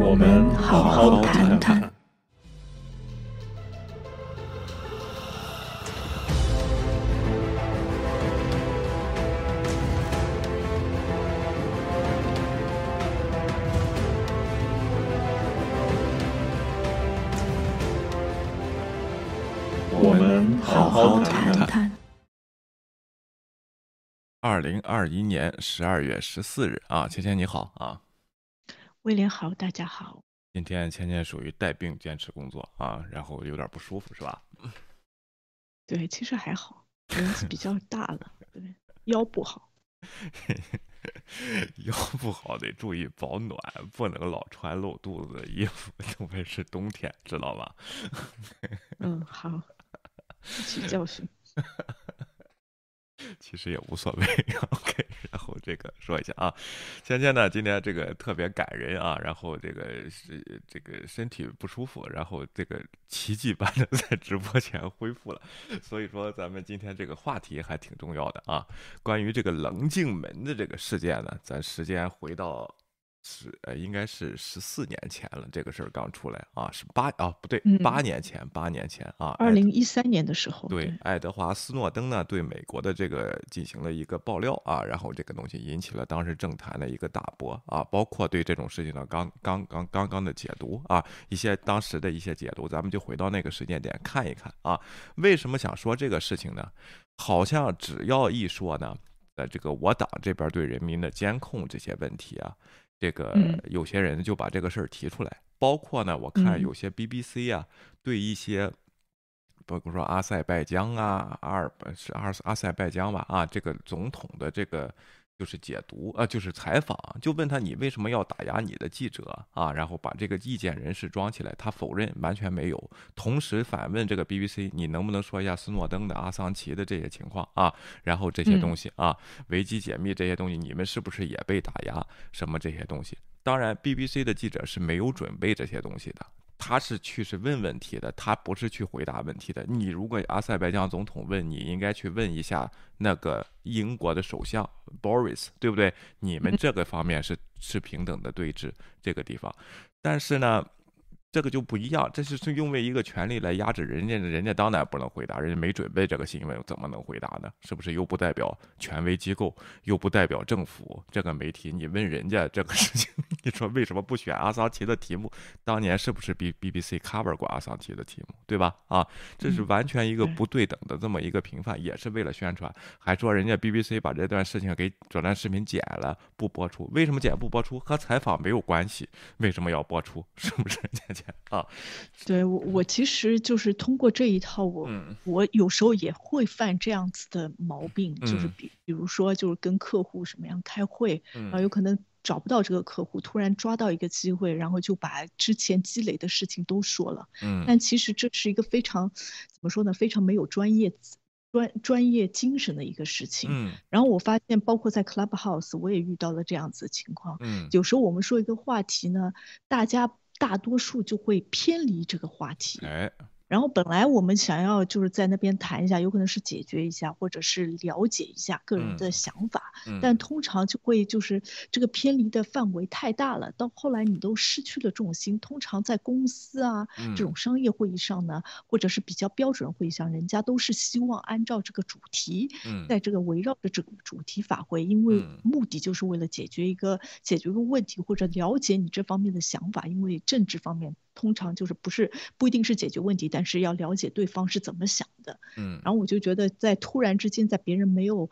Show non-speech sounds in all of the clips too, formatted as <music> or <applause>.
我们好好谈谈。我们好好谈谈。二零二一年十二月十四日啊，芊芊你好啊，威廉好，大家好。今天芊芊属于带病坚持工作啊，然后有点不舒服是吧？<laughs> 对，其实还好，年纪比较大了，对，腰不好。<laughs> 腰不好得注意保暖，不能老穿露肚子的衣服，<laughs> 特别是冬天，知道吧？嗯，好，吸取教训。<laughs> 其实也无所谓。OK，然后这个说一下啊，芊芊呢今天这个特别感人啊，然后这个是这个身体不舒服，然后这个奇迹般的 <laughs> 在直播前恢复了，所以说咱们今天这个话题还挺重要的啊。关于这个棱镜门的这个事件呢，咱时间回到。是呃，应该是十四年前了，这个事儿刚出来啊，是八啊不对，八年前，八年前啊，二零一三年的时候，对，爱德华斯诺登呢对美国的这个进行了一个爆料啊，然后这个东西引起了当时政坛的一个大波啊，包括对这种事情的刚刚刚刚刚的解读啊，一些当时的一些解读，咱们就回到那个时间点看一看啊，为什么想说这个事情呢？好像只要一说呢，呃这个我党这边对人民的监控这些问题啊。这个有些人就把这个事儿提出来，包括呢，我看有些 BBC 啊，对一些，包括说阿塞拜疆啊，阿尔是阿阿塞拜疆吧，啊，这个总统的这个。就是解读啊，就是采访，就问他你为什么要打压你的记者啊？然后把这个意见人士装起来，他否认完全没有。同时反问这个 BBC，你能不能说一下斯诺登的、阿桑奇的这些情况啊？然后这些东西啊，维基解密这些东西，你们是不是也被打压？什么这些东西？当然，BBC 的记者是没有准备这些东西的。他是去是问问题的，他不是去回答问题的。你如果阿塞拜疆总统问，你应该去问一下那个英国的首相 Boris，对不对？你们这个方面是是平等的对峙这个地方，但是呢。这个就不一样，这是是用为一个权利来压制人家，人家当然不能回答，人家没准备这个新闻，怎么能回答呢？是不是又不代表权威机构，又不代表政府？这个媒体，你问人家这个事情，<laughs> 你说为什么不选阿桑奇的题目？当年是不是 B B B C cover 过阿桑奇的题目，对吧？啊，这是完全一个不对等的这么一个评判，也是为了宣传，还说人家 B B C 把这段事情给这段视频剪了不播出，为什么剪不播出？和采访没有关系，为什么要播出？<laughs> 是不是？<laughs> 啊，对我我其实就是通过这一套，我我有时候也会犯这样子的毛病，就是比比如说就是跟客户什么样开会，然后有可能找不到这个客户，突然抓到一个机会，然后就把之前积累的事情都说了，嗯，但其实这是一个非常怎么说呢，非常没有专业。专专业精神的一个事情，嗯，然后我发现，包括在 Clubhouse，我也遇到了这样子的情况，嗯，有时候我们说一个话题呢，大家大多数就会偏离这个话题，哎。然后本来我们想要就是在那边谈一下，有可能是解决一下，或者是了解一下个人的想法，但。通常就会就是这个偏离的范围太大了，到后来你都失去了重心。通常在公司啊这种商业会议上呢，或者是比较标准会议上，人家都是希望按照这个主题，在这个围绕着这个主题发挥，因为目的就是为了解决一个解决一个问题，或者了解你这方面的想法，因为政治方面。通常就是不是不一定是解决问题，但是要了解对方是怎么想的。嗯，然后我就觉得，在突然之间，在别人没有，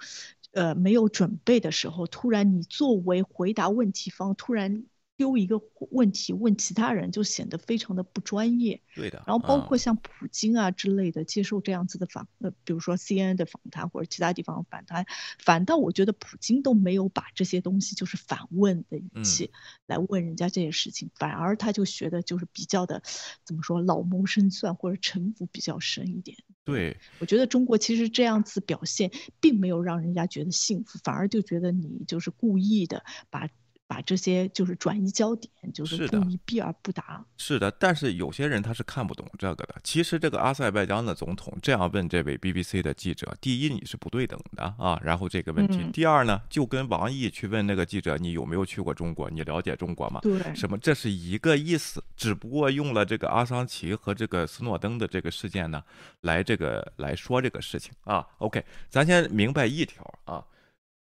呃，没有准备的时候，突然你作为回答问题方，突然。丢一个问题问其他人，就显得非常的不专业。对的。然后包括像普京啊之类的接受这样子的访，呃，比如说 CNN 的访谈或者其他地方访谈，反倒我觉得普京都没有把这些东西就是反问的语气来问人家这些事情，反而他就学的就是比较的，怎么说老谋深算或者城府比较深一点。对，我觉得中国其实这样子表现并没有让人家觉得幸福，反而就觉得你就是故意的把。把这些就是转移焦点，就是不宜避而不答。是的，但是有些人他是看不懂这个的。其实这个阿塞拜疆的总统这样问这位 BBC 的记者：第一，你是不对等的啊。然后这个问题，第二呢，就跟王毅去问那个记者：你有没有去过中国？你了解中国吗？对，什么？这是一个意思，只不过用了这个阿桑奇和这个斯诺登的这个事件呢，来这个来说这个事情啊。OK，咱先明白一条啊。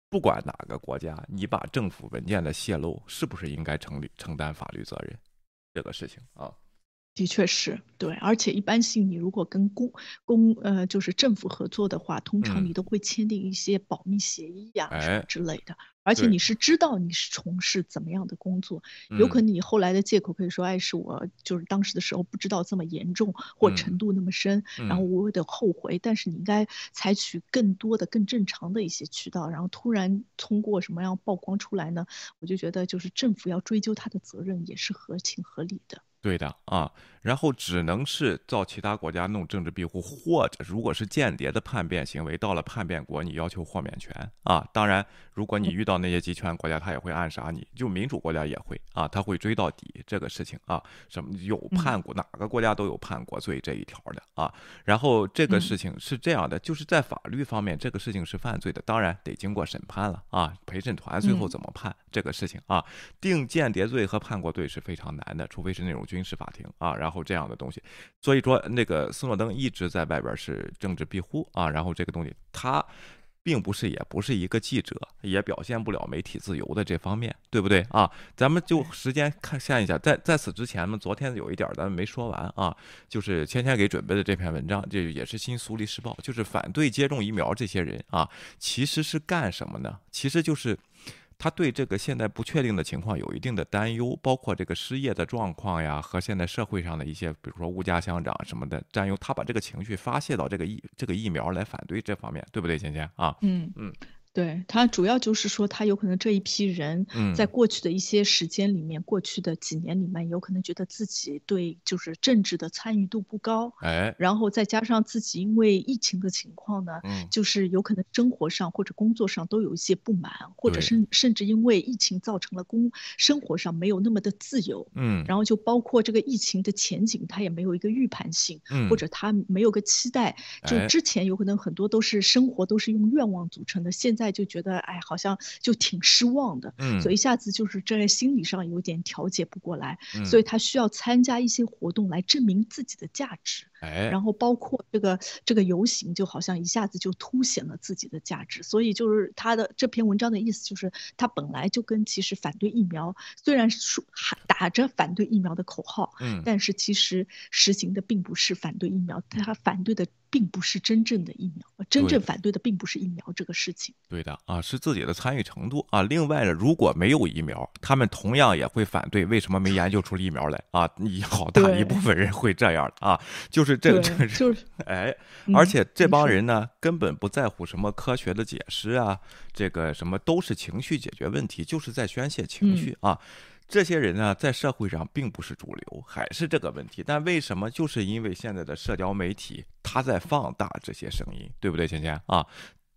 不管哪个国家，你把政府文件的泄露，是不是应该承承担法律责任？这个事情啊。的确是对，而且一般性，你如果跟公公呃就是政府合作的话，通常你都会签订一些保密协议呀什么之类的。而且你是知道你是从事怎么样的工作，有可能你后来的借口可以说，哎，是我就是当时的时候不知道这么严重或程度那么深，然后我有点后悔。但是你应该采取更多的、更正常的一些渠道，然后突然通过什么样曝光出来呢？我就觉得就是政府要追究他的责任也是合情合理的。对的啊，然后只能是到其他国家弄政治庇护，或者如果是间谍的叛变行为，到了叛变国，你要求豁免权啊。当然，如果你遇到那些集权国家，他也会暗杀你，就民主国家也会啊，他会追到底这个事情啊。什么有叛国，哪个国家都有叛国罪这一条的啊。然后这个事情是这样的，就是在法律方面，这个事情是犯罪的，当然得经过审判了啊。陪审团最后怎么判这个事情啊？定间谍罪和叛国罪是非常难的，除非是那种军。军事法庭啊，然后这样的东西，所以说那个斯诺登一直在外边是政治庇护啊，然后这个东西他并不是也不是一个记者，也表现不了媒体自由的这方面，对不对啊？咱们就时间看下一下，在在此之前呢，昨天有一点咱们没说完啊，就是芊芊给准备的这篇文章，这也是新苏黎世报，就是反对接种疫苗这些人啊，其实是干什么呢？其实就是。他对这个现在不确定的情况有一定的担忧，包括这个失业的状况呀，和现在社会上的一些，比如说物价上涨什么的担忧，他把这个情绪发泄到这个疫这个疫苗来反对这方面，对不对，芊芊啊？嗯嗯。对他主要就是说，他有可能这一批人在过去的一些时间里面，过去的几年里面，有可能觉得自己对就是政治的参与度不高，哎，然后再加上自己因为疫情的情况呢，就是有可能生活上或者工作上都有一些不满，或者甚甚至因为疫情造成了工生活上没有那么的自由，嗯，然后就包括这个疫情的前景，他也没有一个预判性，嗯。或者他没有个期待，就之前有可能很多都是生活都是用愿望组成的，现在。就觉得哎，好像就挺失望的，嗯，所以一下子就是这心理上有点调节不过来，所以他需要参加一些活动来证明自己的价值。哎，然后包括这个这个游行，就好像一下子就凸显了自己的价值。所以就是他的这篇文章的意思，就是他本来就跟其实反对疫苗，虽然说喊打着反对疫苗的口号，嗯，但是其实实行的并不是反对疫苗，他反对的并不是真正的疫苗，真正反对的并不是疫苗这个事情。对的啊，是自己的参与程度啊。另外呢，如果没有疫苗，他们同样也会反对为什么没研究出疫苗来啊？你好大一部分人会这样的啊，就。是这个这是哎，而且这帮人呢，根本不在乎什么科学的解释啊，这个什么都是情绪解决问题，就是在宣泄情绪啊。这些人呢，在社会上并不是主流，还是这个问题。但为什么？就是因为现在的社交媒体，它在放大这些声音，对不对，倩倩啊？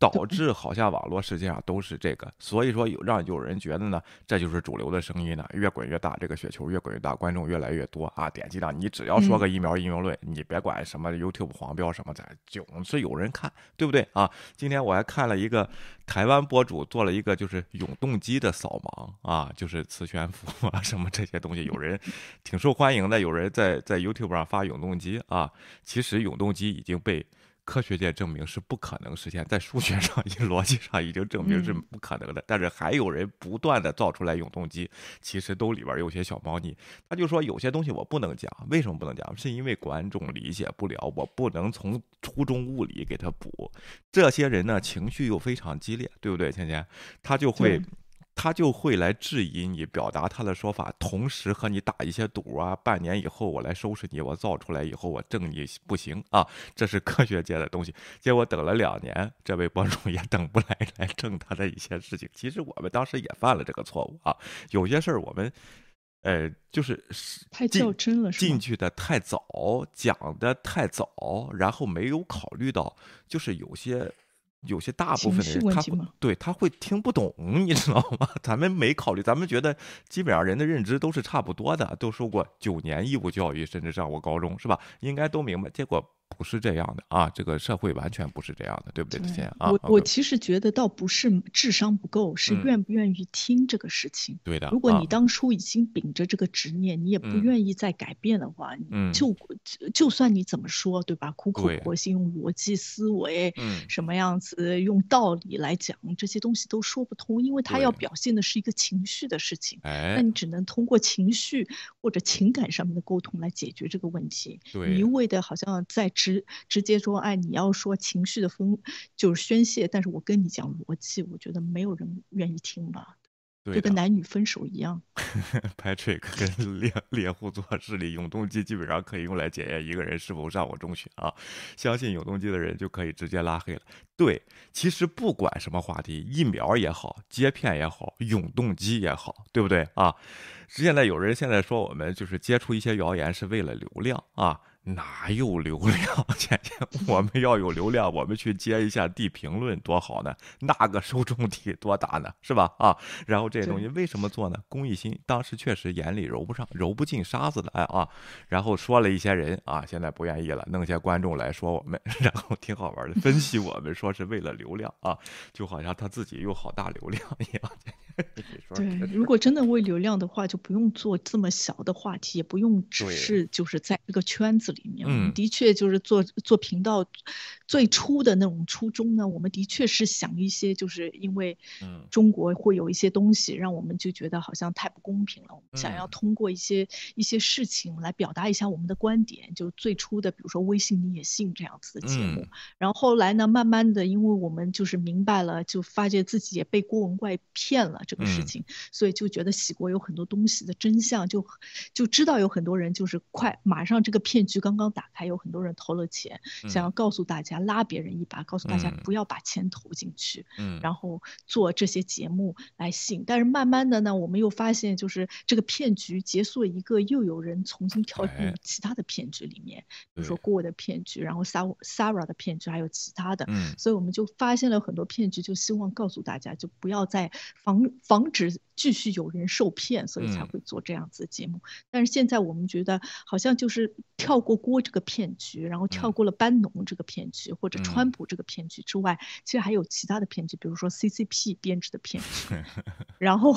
导致好像网络世界上都是这个，所以说有让有人觉得呢，这就是主流的声音呢，越滚越大，这个雪球越滚越大，观众越来越多啊，点击量你只要说个疫苗应用论，你别管什么 YouTube 黄标什么的，总是有人看，对不对啊？今天我还看了一个台湾博主做了一个就是永动机的扫盲啊，就是磁悬浮啊什么这些东西，有人挺受欢迎的，有人在在 YouTube 上发永动机啊，其实永动机已经被。科学界证明是不可能实现，在数学上、<laughs> 逻辑上已经证明是不可能的。但是还有人不断的造出来永动机，其实都里边有些小猫腻。他就说有些东西我不能讲，为什么不能讲？是因为观众理解不了，我不能从初中物理给他补。这些人呢，情绪又非常激烈，对不对？芊芊，他就会。他就会来质疑你，表达他的说法，同时和你打一些赌啊。半年以后我来收拾你，我造出来以后我挣你不行啊。<laughs> 这是科学界的东西。<laughs> 结果等了两年，<laughs> 这位博主也等不来来挣他的一些事情。其实我们当时也犯了这个错误啊。有些事儿我们，呃，就是太较真了，进去的太早，讲的太早，然后没有考虑到，就是有些。有些大部分的人，他会对他会听不懂，你知道吗？咱们没考虑，咱们觉得基本上人的认知都是差不多的，都受过九年义务教育，甚至上过高中，是吧？应该都明白。结果。不是这样的啊，这个社会完全不是这样的，对不对？之前啊，我我其实觉得倒不是智商不够，是愿不愿意听这个事情。对的。如果你当初已经秉着这个执念，你也不愿意再改变的话，嗯，就就算你怎么说，对吧？苦口婆心用逻辑思维，嗯，什么样子用道理来讲这些东西都说不通，因为他要表现的是一个情绪的事情。哎，那你只能通过情绪或者情感上面的沟通来解决这个问题。对，一味的好像在直。直直接说，哎，你要说情绪的分就是宣泄，但是我跟你讲逻辑，我觉得没有人愿意听吧，就跟男女分手一样。<laughs> Patrick 跟猎猎户座势力，永动机基本上可以用来检验一个人是否上过中学啊。相信永动机的人就可以直接拉黑了。对，其实不管什么话题，疫苗也好，接片也好，永动机也好，对不对啊？现在有人现在说我们就是接触一些谣言是为了流量啊。哪有流量？<laughs> 姐姐，我们要有流量，我们去接一下地评论多好呢？那个受众体多大呢？是吧？啊，然后这些东西为什么做呢？公益心，当时确实眼里揉不上，揉不进沙子的，哎啊，然后说了一些人啊，现在不愿意了，弄些观众来说我们，<laughs> 然后挺好玩的，分析我们，说是为了流量啊，就好像他自己有好大流量一样。<laughs> 对，如果真的为流量的话，就不用做这么小的话题，也不用只是就是在这个圈子里面。嗯，的确就是做做频道最初的那种初衷呢，我们的确是想一些，就是因为中国会有一些东西让我们就觉得好像太不公平了，我们想要通过一些一些事情来表达一下我们的观点。就最初的，比如说微信你也信这样子的节目，然后后来呢，慢慢的，因为我们就是明白了，就发觉自己也被郭文怪骗了。这个事情，所以就觉得喜国有很多东西的真相，就就知道有很多人就是快马上这个骗局刚刚打开，有很多人投了钱，想要告诉大家拉别人一把，告诉大家不要把钱投进去，嗯，然后做这些节目来吸引。但是慢慢的呢，我们又发现就是这个骗局结束了一个，又有人重新跳进其他的骗局里面，比如说郭的骗局，然后 Sara Sara 的骗局，还有其他的，嗯，所以我们就发现了很多骗局，就希望告诉大家就不要再防。防止继续有人受骗，所以才会做这样子的节目。但是现在我们觉得，好像就是跳过锅这个骗局，然后跳过了班农这个骗局，或者川普这个骗局之外，其实还有其他的骗局，比如说 CCP 编制的骗局。<laughs> 然后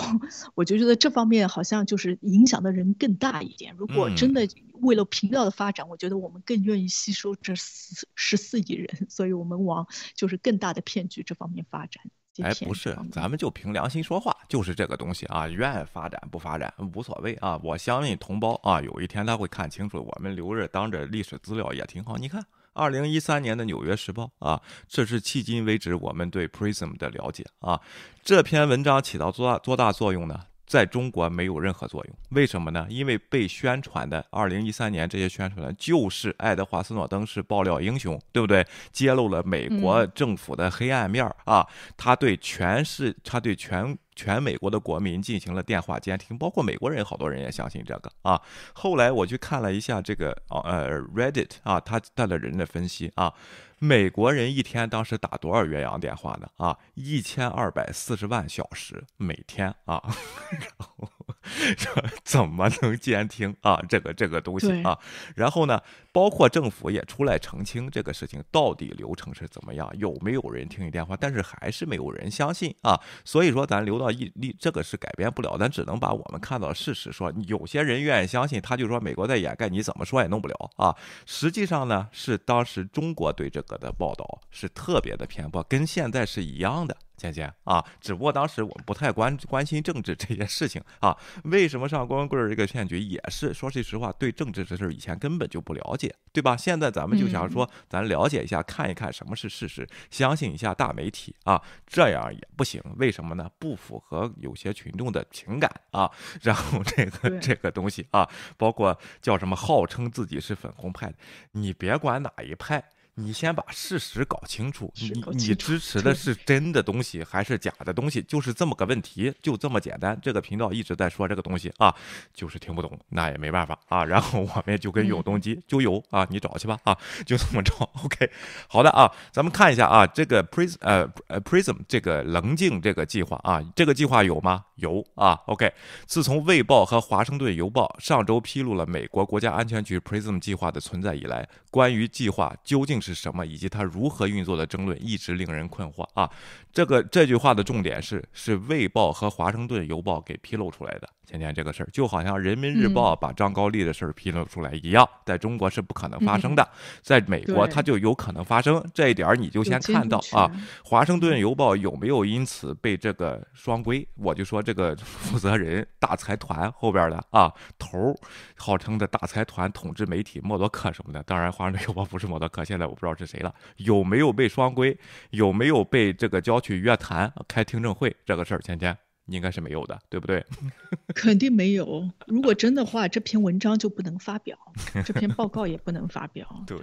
我就觉得这方面好像就是影响的人更大一点。如果真的为了频道的发展，我觉得我们更愿意吸收这十十四亿人，所以我们往就是更大的骗局这方面发展。哎，不是，咱们就凭良心说话，就是这个东西啊，愿发展不发展无所谓啊。我相信同胞啊，有一天他会看清楚，我们留着当着历史资料也挺好。你看，二零一三年的《纽约时报》啊，这是迄今为止我们对 Prism 的了解啊。这篇文章起到多大多大作用呢？在中国没有任何作用，为什么呢？因为被宣传的二零一三年这些宣传的就是爱德华斯诺登是爆料英雄，对不对？揭露了美国政府的黑暗面儿啊！他对全市，他对全全美国的国民进行了电话监听，包括美国人，好多人也相信这个啊。后来我去看了一下这个呃 Reddit 啊，他他的人的分析啊。美国人一天当时打多少越洋电话呢？啊，一千二百四十万小时每天啊，<laughs> 然后 <laughs> 怎么能监听啊？这个这个东西啊，然后呢？包括政府也出来澄清这个事情到底流程是怎么样，有没有人听你电话？但是还是没有人相信啊。所以说咱留到一立，这个是改变不了，咱只能把我们看到的事实说。有些人愿意相信，他就说美国在掩盖，你怎么说也弄不了啊。实际上呢，是当时中国对这个的报道是特别的偏颇，跟现在是一样的。姐姐啊，只不过当时我们不太关关心政治这件事情啊。为什么上光棍这个骗局也是说句实话，对政治这事儿以前根本就不了解，对吧？现在咱们就想说，咱了解一下，看一看什么是事实，相信一下大媒体啊，这样也不行。为什么呢？不符合有些群众的情感啊。然后这个这个东西啊，包括叫什么号称自己是粉红派的，你别管哪一派。你先把事实搞清楚，你你支持的是真的东西还是假的东西，就是这么个问题，就这么简单。这个频道一直在说这个东西啊，就是听不懂，那也没办法啊。然后我们就跟永动机就有啊，你找去吧啊，就这么着。OK，好的啊，咱们看一下啊，这个 Prism 呃呃 Prism 这个棱镜这个计划啊，这个计划有吗？有啊。OK，自从《卫报》和《华盛顿邮报》上周披露了美国国家安全局 Prism 计划的存在以来，关于计划究竟是什么，以及它如何运作的争论一直令人困惑啊！这个这句话的重点是，是《卫报》和《华盛顿邮报》给披露出来的。前天这个事儿，就好像《人民日报》把张高丽的事儿披露出来一样，在中国是不可能发生的，在美国它就有可能发生。这一点儿你就先看到啊，《华盛顿邮报》有没有因此被这个双规？我就说这个负责人大财团后边的啊头，号称的大财团统治媒体默多克什么的。当然，《华盛顿邮报》不是默多克，现在我不知道是谁了。有没有被双规？有没有被这个郊区约谈、开听证会？这个事儿，芊芊。应该是没有的，对不对？<laughs> 肯定没有。如果真的话，这篇文章就不能发表，这篇报告也不能发表。<laughs> 对，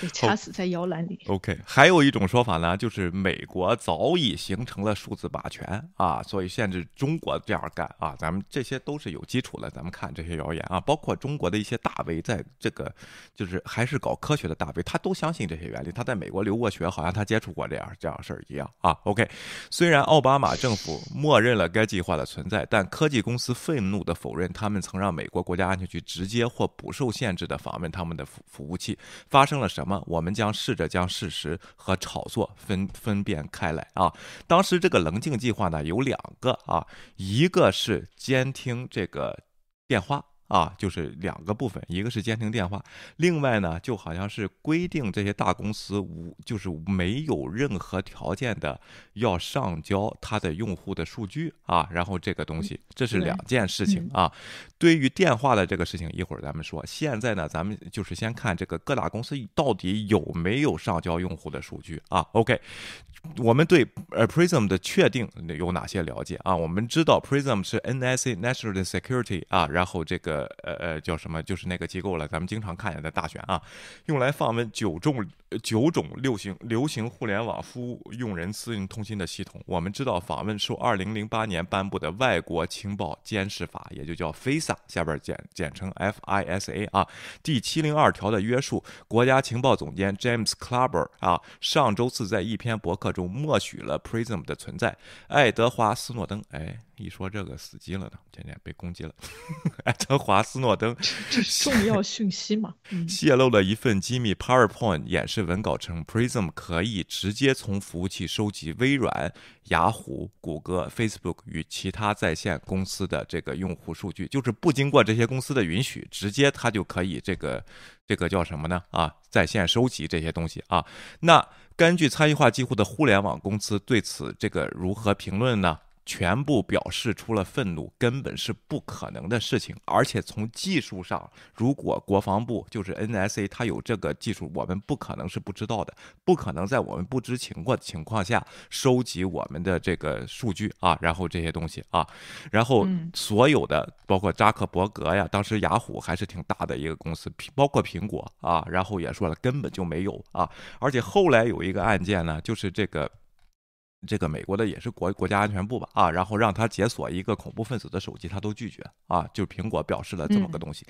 被掐死在摇篮里。OK，还有一种说法呢，就是美国早已形成了数字霸权啊，所以限制中国这样干啊。咱们这些都是有基础的。咱们看这些谣言啊，包括中国的一些大 V，在这个就是还是搞科学的大 V，他都相信这些原理。他在美国留过学，好像他接触过这样这样事儿一样啊。OK，虽然奥巴马政府默认了。该计划的存在，但科技公司愤怒地否认，他们曾让美国国家安全局直接或不受限制地访问他们的服服务器。发生了什么？我们将试着将事实和炒作分分辨开来啊！当时这个棱镜计划呢，有两个啊，一个是监听这个电话。啊，就是两个部分，一个是监听电话，另外呢，就好像是规定这些大公司无，就是没有任何条件的要上交它的用户的数据啊，然后这个东西，这是两件事情啊。对于电话的这个事情，一会儿咱们说。现在呢，咱们就是先看这个各大公司到底有没有上交用户的数据啊。OK。我们对呃 Prism 的确定有哪些了解啊？我们知道 Prism 是 NSA National Security 啊，然后这个呃呃叫什么？就是那个机构了，咱们经常看见的大选啊，用来访问九种九种流行流行互联网服务用人私人通信的系统。我们知道访问受2008年颁布的外国情报监视法，也就叫 FISA，下边简简称 FISA 啊，第七零二条的约束。国家情报总监 James Clapper 啊，上周四在一篇博客。中默许了 Prism 的存在，爱德华斯诺登，哎。一说这个死机了呢，今天被攻击了。<laughs> 爱德华斯诺登，这是重要讯息嘛？泄露了一份机密 PowerPoint 演示文稿，称 Prism 可以直接从服务器收集微软、雅虎、谷歌、Facebook 与其他在线公司的这个用户数据，就是不经过这些公司的允许，直接它就可以这个这个叫什么呢？啊，在线收集这些东西啊。那根据差异化几乎的互联网公司对此这个如何评论呢？全部表示出了愤怒，根本是不可能的事情。而且从技术上，如果国防部就是 NSA，它有这个技术，我们不可能是不知道的，不可能在我们不知情过的情况下收集我们的这个数据啊，然后这些东西啊，然后所有的包括扎克伯格呀，当时雅虎还是挺大的一个公司，包括苹果啊，然后也说了根本就没有啊。而且后来有一个案件呢，就是这个。这个美国的也是国国家安全部吧啊，然后让他解锁一个恐怖分子的手机，他都拒绝啊，就苹果表示了这么个东西。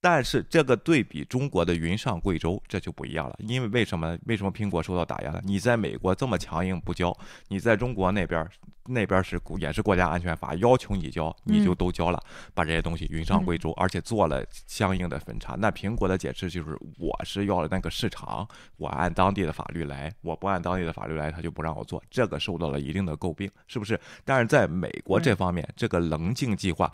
但是这个对比中国的云上贵州，这就不一样了。因为为什么？为什么苹果受到打压了？你在美国这么强硬不交，你在中国那边那边是也是国家安全法要求你交，你就都交了，把这些东西云上贵州，而且做了相应的分叉。那苹果的解释就是，我是要了那个市场，我按当地的法律来，我不按当地的法律来，他就不让我做，这个受到了一定的诟病，是不是？但是在美国这方面，这个棱镜计划。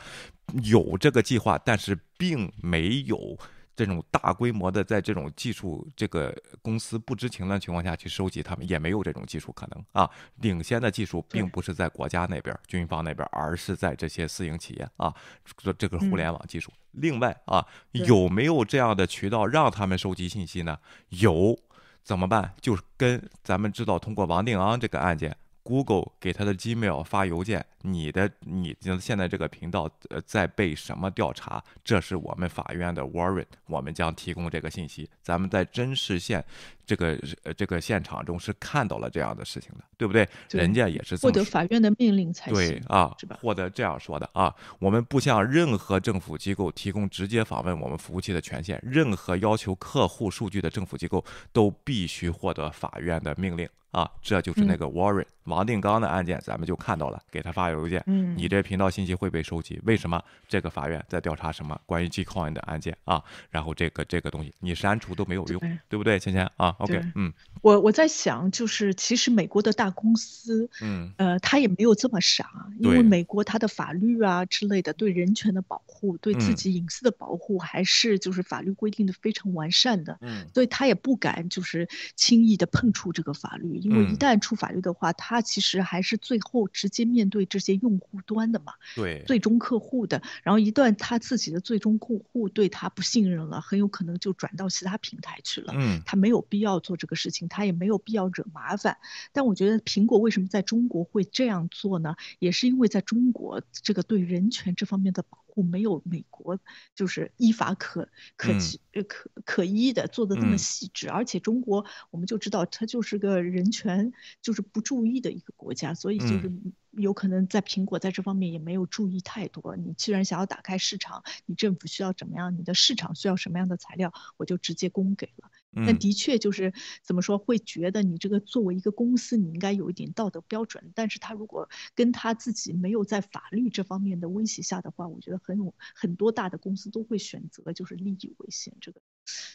有这个计划，但是并没有这种大规模的，在这种技术这个公司不知情的情况下去收集他们，也没有这种技术可能啊。领先的技术并不是在国家那边、军方那边，而是在这些私营企业啊。这这个互联网技术。另外啊，有没有这样的渠道让他们收集信息呢？有，怎么办？就是跟咱们知道，通过王定安这个案件。Google 给他的 Gmail 发邮件，你的你现在这个频道呃在被什么调查？这是我们法院的 warrant，我们将提供这个信息。咱们在真实现这个呃这个现场中是看到了这样的事情的，对不对？人家也是获得法院的命令才对啊，是吧？获得这样说的啊，我们不向任何政府机构提供直接访问我们服务器的权限，任何要求客户数据的政府机构都必须获得法院的命令。啊，这就是那个 Warren 王定刚的案件，咱们就看到了，给他发邮件，嗯，你这频道信息会被收集，为什么？这个法院在调查什么关于 Gcoin 的案件啊？然后这个这个东西你删除都没有用，对不对？芊芊啊，OK，嗯，我我在想，就是其实美国的大公司，嗯，呃，他也没有这么傻，因为美国它的法律啊之类的，对人权的保护，对自己隐私的保护，还是就是法律规定的非常完善的，嗯，所以他也不敢就是轻易的碰触这个法律。因为一旦触法律的话，他其实还是最后直接面对这些用户端的嘛，对，最终客户的。然后一旦他自己的最终客户对他不信任了，很有可能就转到其他平台去了。嗯，他没有必要做这个事情，他也没有必要惹麻烦。但我觉得苹果为什么在中国会这样做呢？也是因为在中国这个对人权这方面的保护没有美国就是依法可可呃可可依的做的那么细致，而且中国我们就知道它就是个人。权就是不注意的一个国家，所以就是有可能在苹果在这方面也没有注意太多。你既然想要打开市场，你政府需要怎么样，你的市场需要什么样的材料，我就直接供给了。那的确就是怎么说，会觉得你这个作为一个公司，你应该有一点道德标准。但是他如果跟他自己没有在法律这方面的威胁下的话，我觉得很有很多大的公司都会选择就是利益为先。这个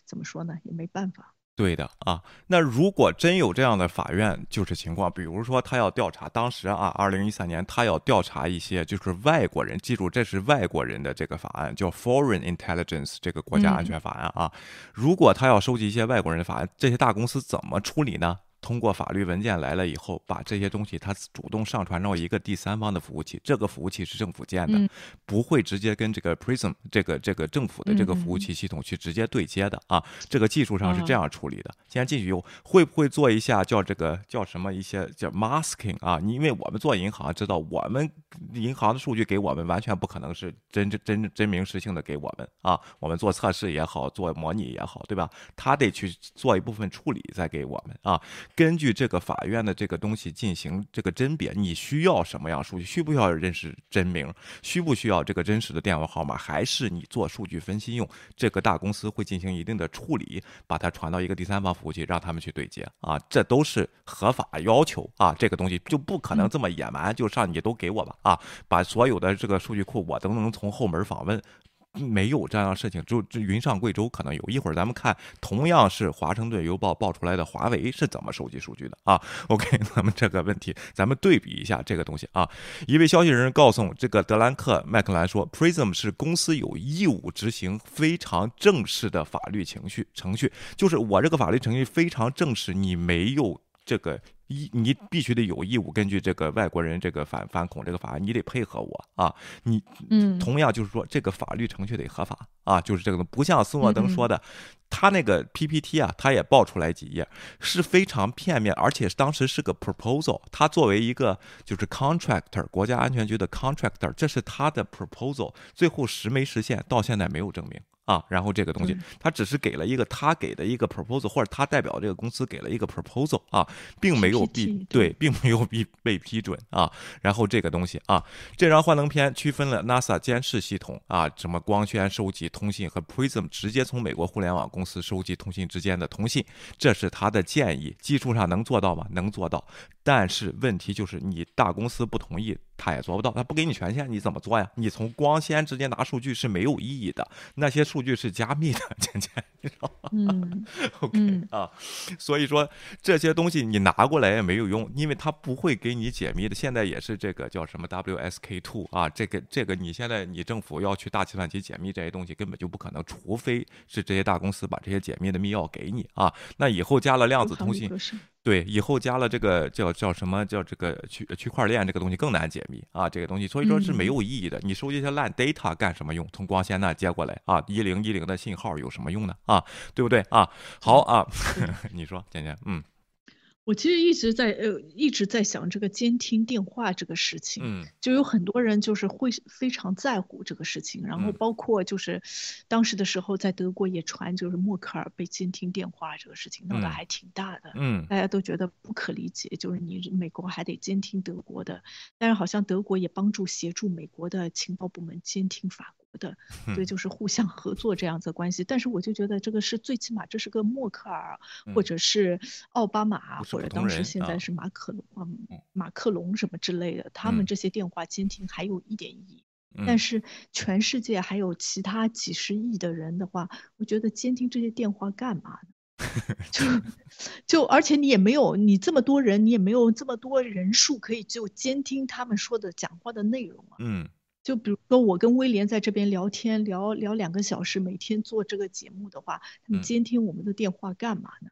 怎么说呢？也没办法。对的啊，那如果真有这样的法院就是情况，比如说他要调查当时啊，二零一三年他要调查一些就是外国人，记住这是外国人的这个法案，叫 Foreign Intelligence 这个国家安全法案啊。如果他要收集一些外国人的法案，这些大公司怎么处理呢？通过法律文件来了以后，把这些东西它主动上传到一个第三方的服务器，这个服务器是政府建的，不会直接跟这个 Prism 这个这个政府的这个服务器系统去直接对接的啊。这个技术上是这样处理的。现在进去以后，会不会做一下叫这个叫什么一些叫 masking 啊？因为我们做银行知道，我们银行的数据给我们完全不可能是真真真真名实姓的给我们啊。我们做测试也好，做模拟也好，对吧？他得去做一部分处理再给我们啊。根据这个法院的这个东西进行这个甄别，你需要什么样数据？需不需要认识真名？需不需要这个真实的电话号码？还是你做数据分析用？这个大公司会进行一定的处理，把它传到一个第三方服务器，让他们去对接啊，这都是合法要求啊。这个东西就不可能这么野蛮，就上你都给我吧啊，把所有的这个数据库我都能从后门访问。没有这样的事情，就这云上贵州可能有一会儿，咱们看同样是华盛顿邮报爆出来的华为是怎么收集数据的啊？OK，<laughs> 咱们这个问题，咱们对比一下这个东西啊。一位消息人告诉这个德兰克麦克兰说，Prism 是公司有义务执行非常正式的法律程序，程序就是我这个法律程序非常正式，你没有这个。一，你必须得有义务根据这个外国人这个反反恐这个法案，你得配合我啊。你，嗯，同样就是说这个法律程序得合法啊，就是这个不像斯诺登说的，他那个 PPT 啊，他也爆出来几页是非常片面，而且当时是个 proposal，他作为一个就是 contractor，国家安全局的 contractor，这是他的 proposal，最后实没实现，到现在没有证明。啊，然后这个东西，他只是给了一个他给的一个 proposal，或者他代表这个公司给了一个 proposal 啊，并没有被对，并没有被被批准啊。然后这个东西啊，这张幻灯片区分了 NASA 监视系统啊，什么光圈收集通信和 Prism 直接从美国互联网公司收集通信之间的通信，这是他的建议，技术上能做到吗？能做到。但是问题就是你大公司不同意，他也做不到。他不给你权限，你怎么做呀？你从光纤直接拿数据是没有意义的，那些数据是加密的，芊芊，你知道吗？<laughs> 嗯，OK 啊，所以说这些东西你拿过来也没有用，因为他不会给你解密的。现在也是这个叫什么 WSK two 啊，这个这个你现在你政府要去大计算机解密这些东西根本就不可能，除非是这些大公司把这些解密的密钥给你啊。那以后加了量子通信。对，以后加了这个叫叫什么叫这个区区块链这个东西更难解密啊，这个东西所以说是没有意义的。你收集一些烂 data 干什么用？从光纤那接过来啊，一零一零的信号有什么用呢？啊，对不对啊？好啊，<laughs> 你说，简简，嗯。我其实一直在呃一直在想这个监听电话这个事情，嗯，就有很多人就是会非常在乎这个事情，然后包括就是当时的时候在德国也传就是默克尔被监听电话这个事情闹得还挺大的，嗯，大家都觉得不可理解，就是你美国还得监听德国的，但是好像德国也帮助协助美国的情报部门监听法国。的，所以就是互相合作这样子的关系，但是我就觉得这个是最起码这是个默克尔或者是奥巴马或者当时现在是马克龙马克龙什么之类的，他们这些电话监听还有一点意义，但是全世界还有其他几十亿的人的话，我觉得监听这些电话干嘛呢？<laughs> 就 <laughs> 就而且你也没有你这么多人，你也没有这么多人数可以就监听他们说的讲话的内容啊。嗯。就比如说，我跟威廉在这边聊天，聊聊两个小时，每天做这个节目的话，他们监听我们的电话干嘛呢？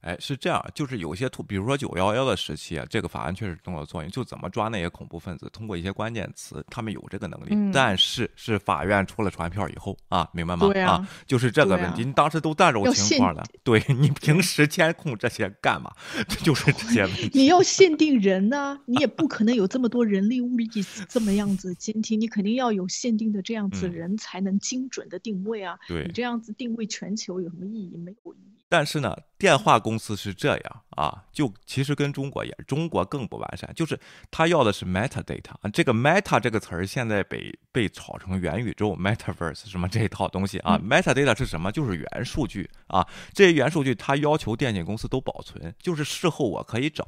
哎，是这样，就是有些图，比如说九幺幺的时期啊，这个法案确实动了作用，就怎么抓那些恐怖分子，通过一些关键词，他们有这个能力。但是是法院出了传票以后啊，明白吗？啊，就是这个问题，你当时都这种情况了，对你平时监控这些干嘛？就是这些问题。你 <laughs> 要限定人呢，你也不可能有这么多人力物力这么样子监听，你肯定要有限定的这样子人才能精准的定位啊。对，你这样子定位全球有什么意义？没有意义。但是呢，电话公司是这样啊，就其实跟中国也，中国更不完善，就是他要的是 metadata 啊，这个 meta 这个词儿现在被被炒成元宇宙 metaverse 什么这一套东西啊，metadata 是什么？就是元数据啊，这些元数据他要求电信公司都保存，就是事后我可以找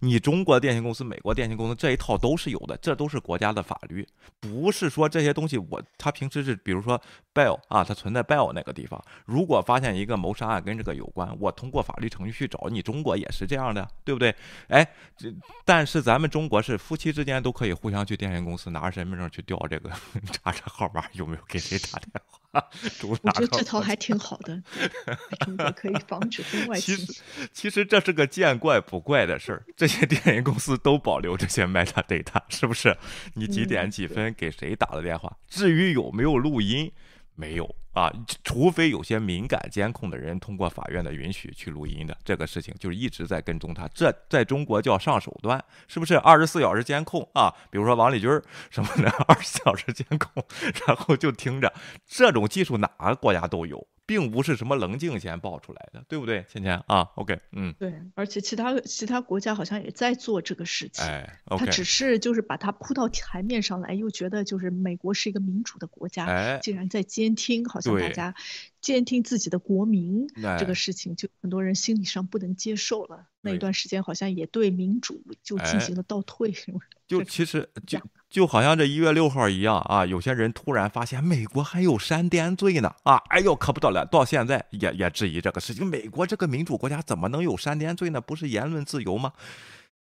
你中国电信公司、美国电信公司这一套都是有的，这都是国家的法律，不是说这些东西我他平时是比如说 Bell 啊，它存在 Bell 那个地方，如果发现一个谋杀案跟这个。有关，我通过法律程序去找你，中国也是这样的，对不对？哎，这但是咱们中国是夫妻之间都可以互相去电信公司拿着身份证去调这个 <laughs> 查查号码有没有给谁打电话。我觉得这套还挺好的，<laughs> 中国可以防止婚外情。其实其实这是个见怪不怪的事儿，这些电信公司都保留这些 metadata，是不是？你几点几分给谁打的电话？至于有没有录音，没有。啊，除非有些敏感监控的人通过法院的允许去录音的，这个事情就是一直在跟踪他。这在中国叫上手段，是不是？二十四小时监控啊，比如说王立军什么的，二十四小时监控，<laughs> 然后就听着，这种技术哪个国家都有。并不是什么棱镜先爆出来的，对不对，芊芊啊？OK，嗯，对，而且其他其他国家好像也在做这个事情，哎，他只是就是把它铺到台面上来，又觉得就是美国是一个民主的国家，哎，竟然在监听，好像大家监听自己的国民这个事情，就很多人心理上不能接受了。那一段时间好像也对民主就进行了倒退？<laughs> 就 <laughs> 其实就 <laughs> 就好像这一月六号一样啊，有些人突然发现美国还有煽颠罪呢啊！哎呦，可不得了，到现在也也质疑这个事情，美国这个民主国家怎么能有煽颠罪呢？不是言论自由吗？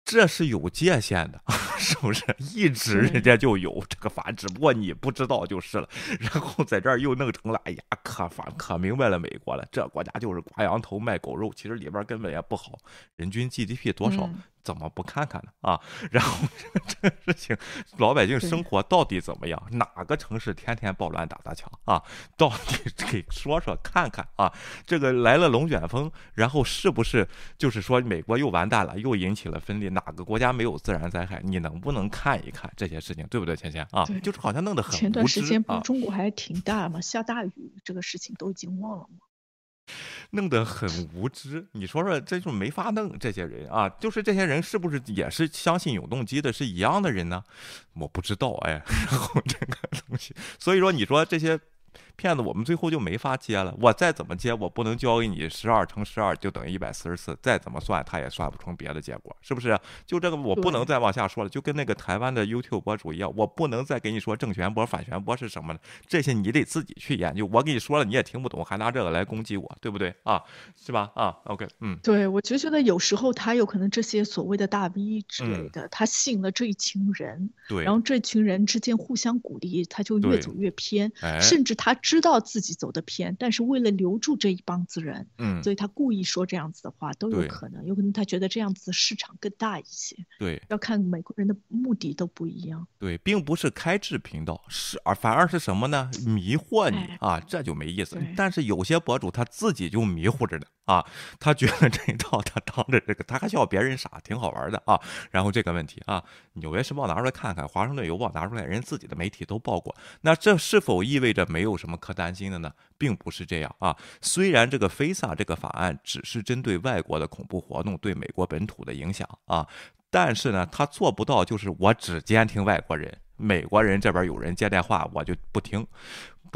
这是有界限的，<laughs> 是不是？一直人家就有这个法，只不过你不知道就是了。<laughs> 然后在这儿又弄成了，哎呀，可反可明白了美国了，这国家就是挂羊头卖狗肉，其实里边根本也不好，人均 GDP 多少？怎么不看看呢？啊，<laughs> 然后这事情，老百姓生活到底怎么样？哪个城市天天暴乱打砸抢啊？到底给说说看看啊？这个来了龙卷风，然后是不是就是说美国又完蛋了，又引起了分裂？哪个国家没有自然灾害？你能不能看一看这些事情，对不对，芊芊啊？就是好像弄得很前段时间不中国还挺大嘛，下大雨，这个事情都已经忘了吗？弄得很无知，你说说，这就没法弄。这些人啊，就是这些人，是不是也是相信永动机的，是一样的人呢？我不知道，哎，<laughs> 然后这个东西，所以说，你说这些。骗子，我们最后就没法接了。我再怎么接，我不能交给你十二乘十二就等于一百四十四，再怎么算，他也算不出别的结果，是不是？就这个，我不能再往下说了。就跟那个台湾的 YouTube 博主一样，我不能再给你说正弦波、反弦波是什么了，这些你得自己去研究。我跟你说了，你也听不懂，还拿这个来攻击我，对不对啊？是吧？啊，OK，嗯，对，我就觉得有时候他有可能这些所谓的大 V 之类的，他吸引了这一群人，对，然后这群人之间互相鼓励，他就越走越偏，甚至他知道自己走。走的偏，但是为了留住这一帮子人，嗯，所以他故意说这样子的话都有可能，有可能他觉得这样子市场更大一些。对，要看美国人的目的都不一样。对，并不是开智频道，是而反而是什么呢？迷惑你啊，这就没意思。但是有些博主他自己就迷糊着呢啊，他觉得这一套他当着这个他还笑别人傻，挺好玩的啊。然后这个问题啊，《纽约时报》拿出来看看，《华盛顿邮报》拿出来，人自己的媒体都报过。那这是否意味着没有什么可担心的呢？并不是这样啊。虽然这个 FISA 这个法案只是针对外国的恐怖活动对美国本土的影响啊，但是呢，他做不到就是我只监听外国人。美国人这边有人接电话，我就不听，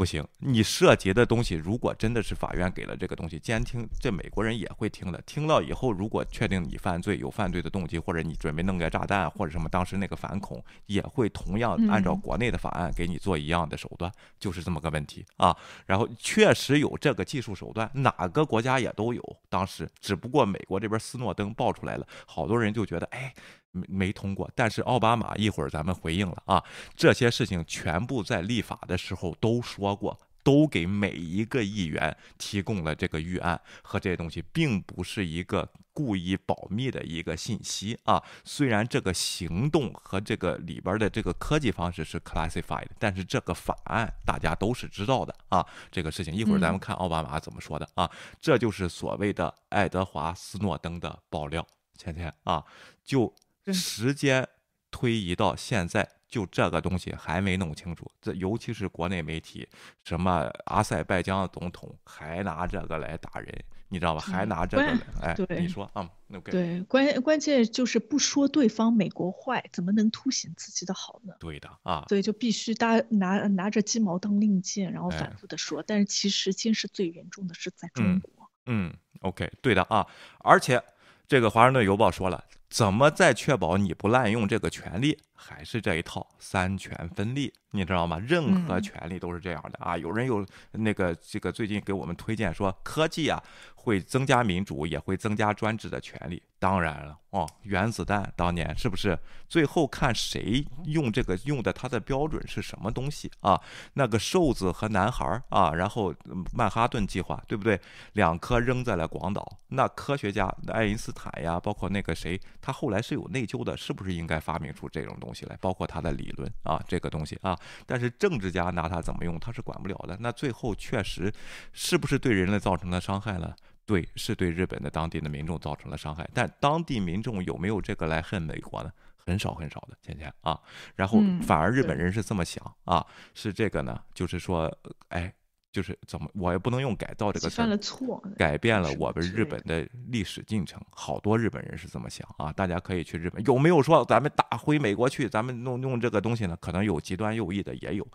不行。你涉及的东西，如果真的是法院给了这个东西监听，这美国人也会听的。听到以后，如果确定你犯罪有犯罪的动机，或者你准备弄个炸弹或者什么，当时那个反恐也会同样按照国内的法案给你做一样的手段，就是这么个问题啊。然后确实有这个技术手段，哪个国家也都有。当时只不过美国这边斯诺登爆出来了，好多人就觉得哎。没没通过，但是奥巴马一会儿咱们回应了啊，这些事情全部在立法的时候都说过，都给每一个议员提供了这个预案和这些东西，并不是一个故意保密的一个信息啊。虽然这个行动和这个里边的这个科技方式是 classified，但是这个法案大家都是知道的啊。这个事情一会儿咱们看奥巴马怎么说的啊。这就是所谓的爱德华斯诺登的爆料，前天啊，就。时间推移到现在，就这个东西还没弄清楚。这尤其是国内媒体，什么阿塞拜疆总统还拿这个来打人，你知道吧？还拿这个来，哎，你说啊？对，关关键就是不说对方美国坏，怎么能凸显自己的好呢？对的啊，所以就必须搭拿拿着鸡毛当令箭，然后反复的说。但是其实监视最严重的是在中国。嗯，OK，对的啊，而且这个《华盛顿邮报》说了。怎么再确保你不滥用这个权利？还是这一套三权分立，你知道吗？任何权利都是这样的啊！有人有那个这个最近给我们推荐说，科技啊会增加民主，也会增加专制的权利。当然了，哦，原子弹当年是不是？最后看谁用这个用的，它的标准是什么东西啊？那个瘦子和男孩啊，然后曼哈顿计划，对不对？两颗扔在了广岛，那科学家爱因斯坦呀，包括那个谁，他后来是有内疚的，是不是应该发明出这种东西？来，包括他的理论啊，这个东西啊，但是政治家拿它怎么用，他是管不了的。那最后确实是不是对人类造成了伤害呢？对，是对日本的当地的民众造成了伤害。但当地民众有没有这个来恨美国呢？很少很少的，倩倩啊。然后反而日本人是这么想啊，是这个呢，就是说，哎。就是怎么，我也不能用改造这个词，犯了错，改变了我们日本的历史进程。好多日本人是这么想啊，大家可以去日本，有没有说咱们打回美国去，咱们弄弄这个东西呢？可能有极端右翼的也有。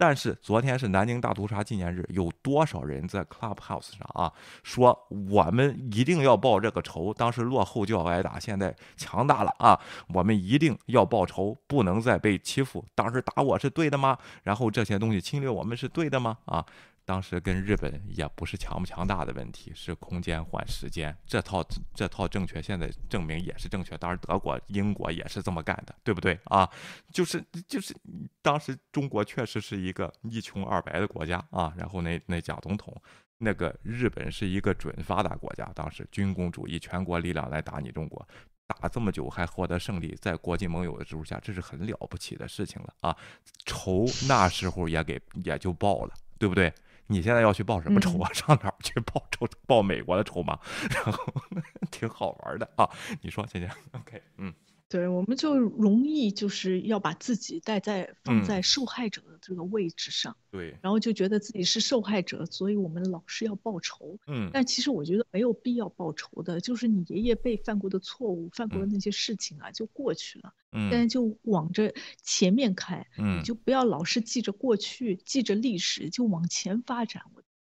但是昨天是南京大屠杀纪念日，有多少人在 Clubhouse 上啊说我们一定要报这个仇？当时落后就要挨打，现在强大了啊！我们一定要报仇，不能再被欺负。当时打我是对的吗？然后这些东西侵略我们是对的吗？啊！当时跟日本也不是强不强大的问题，是空间换时间。这套这套正确，现在证明也是正确。当然，德国、英国也是这么干的，对不对啊？就是就是，当时中国确实是一个一穷二白的国家啊。然后那那蒋总统，那个日本是一个准发达国家，当时军工主义，全国力量来打你中国，打这么久还获得胜利，在国际盟友的支持下，这是很了不起的事情了啊。仇那时候也给也就报了，对不对？你现在要去报什么仇啊？<laughs> 上哪儿去报仇？报美国的仇吗？<laughs> 然后 <laughs> 挺好玩的啊！你说，姐姐，OK，嗯。对，我们就容易就是要把自己带在放在受害者的这个位置上，对，然后就觉得自己是受害者，所以我们老是要报仇，嗯，但其实我觉得没有必要报仇的，就是你爷爷辈犯过的错误、犯过的那些事情啊，就过去了，嗯，现在就往着前面开，嗯，你就不要老是记着过去、记着历史，就往前发展。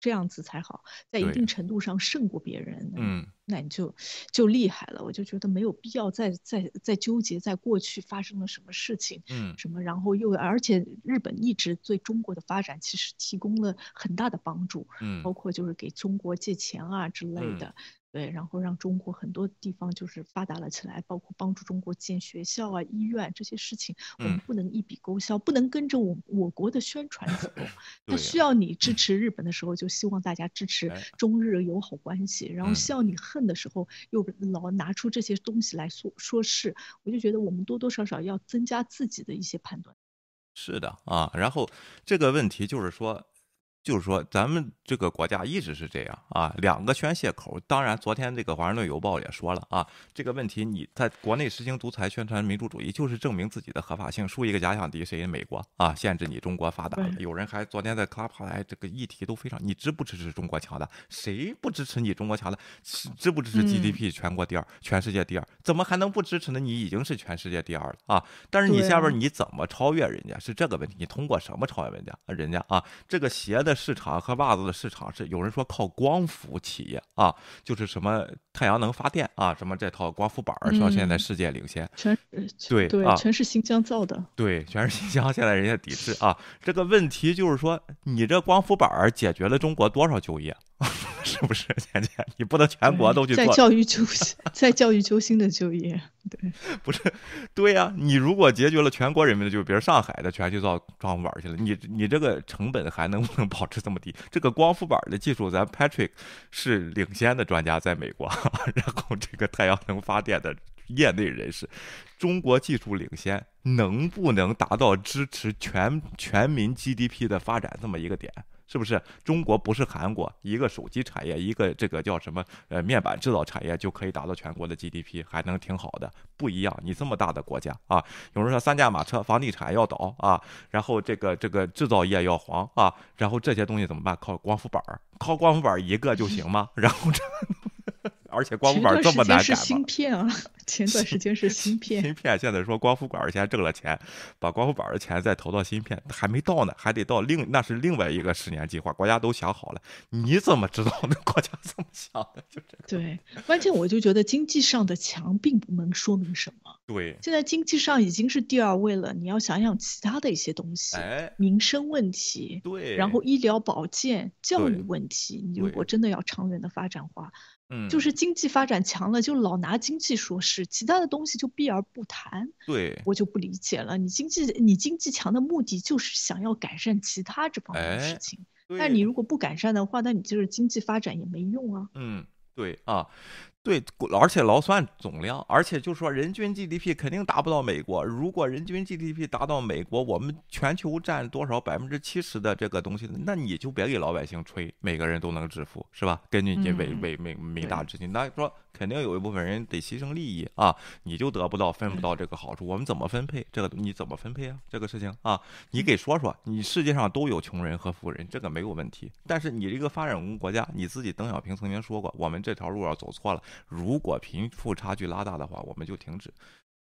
这样子才好，在一定程度上胜过别人，嗯，那你就就厉害了。我就觉得没有必要再再再纠结在过去发生了什么事情，嗯，什么，然后又而且日本一直对中国的发展其实提供了很大的帮助，嗯，包括就是给中国借钱啊之类的。对，然后让中国很多地方就是发达了起来，包括帮助中国建学校啊、医院这些事情，我们不能一笔勾销，不能跟着我我国的宣传走。他需要你支持日本的时候，就希望大家支持中日友好关系；然后需要你恨的时候，又老拿出这些东西来说说事。我就觉得我们多多少少要增加自己的一些判断。是的啊，然后这个问题就是说。就是说，咱们这个国家一直是这样啊，两个宣泄口。当然，昨天这个《华盛顿邮报》也说了啊，这个问题你在国内实行独裁、宣传民主主义，就是证明自己的合法性。树一个假想敌，谁？美国啊，限制你中国发达了。有人还昨天在 Club 来这个议题都非常，你支不支持中国强大？谁不支持你中国强大？支不支持 GDP 全国第二、全世界第二？怎么还能不支持呢？你已经是全世界第二了啊！但是你下边你怎么超越人家？是这个问题。你通过什么超越人家？人家啊，这个鞋的。市场和袜子的市场是有人说靠光伏企业啊，就是什么太阳能发电啊，什么这套光伏板儿说现在世界领先，全对对啊，全是新疆造的，对，全是新疆，现在人家抵制啊。这个问题就是说，你这光伏板儿解决了中国多少就业？<laughs> 是不是，<laughs> 倩倩？你不能全国都去做。在 <laughs> 教育救星，在教育中心的就业，对，不是，对呀。你如果解决了全国人民的就业，比如上海的全去造光伏板去了，你你这个成本还能不能保持这么低？这个光伏板的技术，咱 Patrick 是领先的专家，在美国。然后这个太阳能发电的业内人士，中国技术领先，能不能达到支持全全民 GDP 的发展这么一个点？是不是中国不是韩国一个手机产业，一个这个叫什么呃面板制造产业就可以达到全国的 GDP，还能挺好的？不一样，你这么大的国家啊，有人说三驾马车，房地产要倒啊，然后这个这个制造业要黄啊，然后这些东西怎么办？靠光伏板儿，靠光伏板儿一个就行吗？<laughs> 然后这。而且光伏板这么难改吗？芯片啊，<laughs> 前段时间是芯片。<laughs> 芯片现在说光伏板先挣了钱，把光伏板的钱再投到芯片，还没到呢，还得到另那是另外一个十年计划，国家都想好了。你怎么知道那国家怎么想的？<laughs> 就这个。对，关键我就觉得经济上的强并不能说明什么。对，现在经济上已经是第二位了，你要想想其他的一些东西，民生问题，对，然后医疗保健、教育问题，你如果真的要长远的发展化。就是经济发展强了，就老拿经济说事，其他的东西就避而不谈。对，我就不理解了。你经济你经济强的目的就是想要改善其他这方面的事情，但你如果不改善的话，那你就是经济发展也没用啊。嗯，对啊。对，而且劳算总量，而且就说人均 GDP 肯定达不到美国。如果人均 GDP 达到美国，我们全球占多少百分之七十的这个东西，那你就别给老百姓吹，每个人都能致富，是吧？根据你伟伟伟伟大之心，那说肯定有一部分人得牺牲利益啊，你就得不到分不到这个好处。我们怎么分配这个？你怎么分配啊？这个事情啊，你给说说。你世界上都有穷人和富人，这个没有问题。但是你这个发展中国家，你自己邓小平曾经说过，我们这条路要走错了。如果贫富差距拉大的话，我们就停止。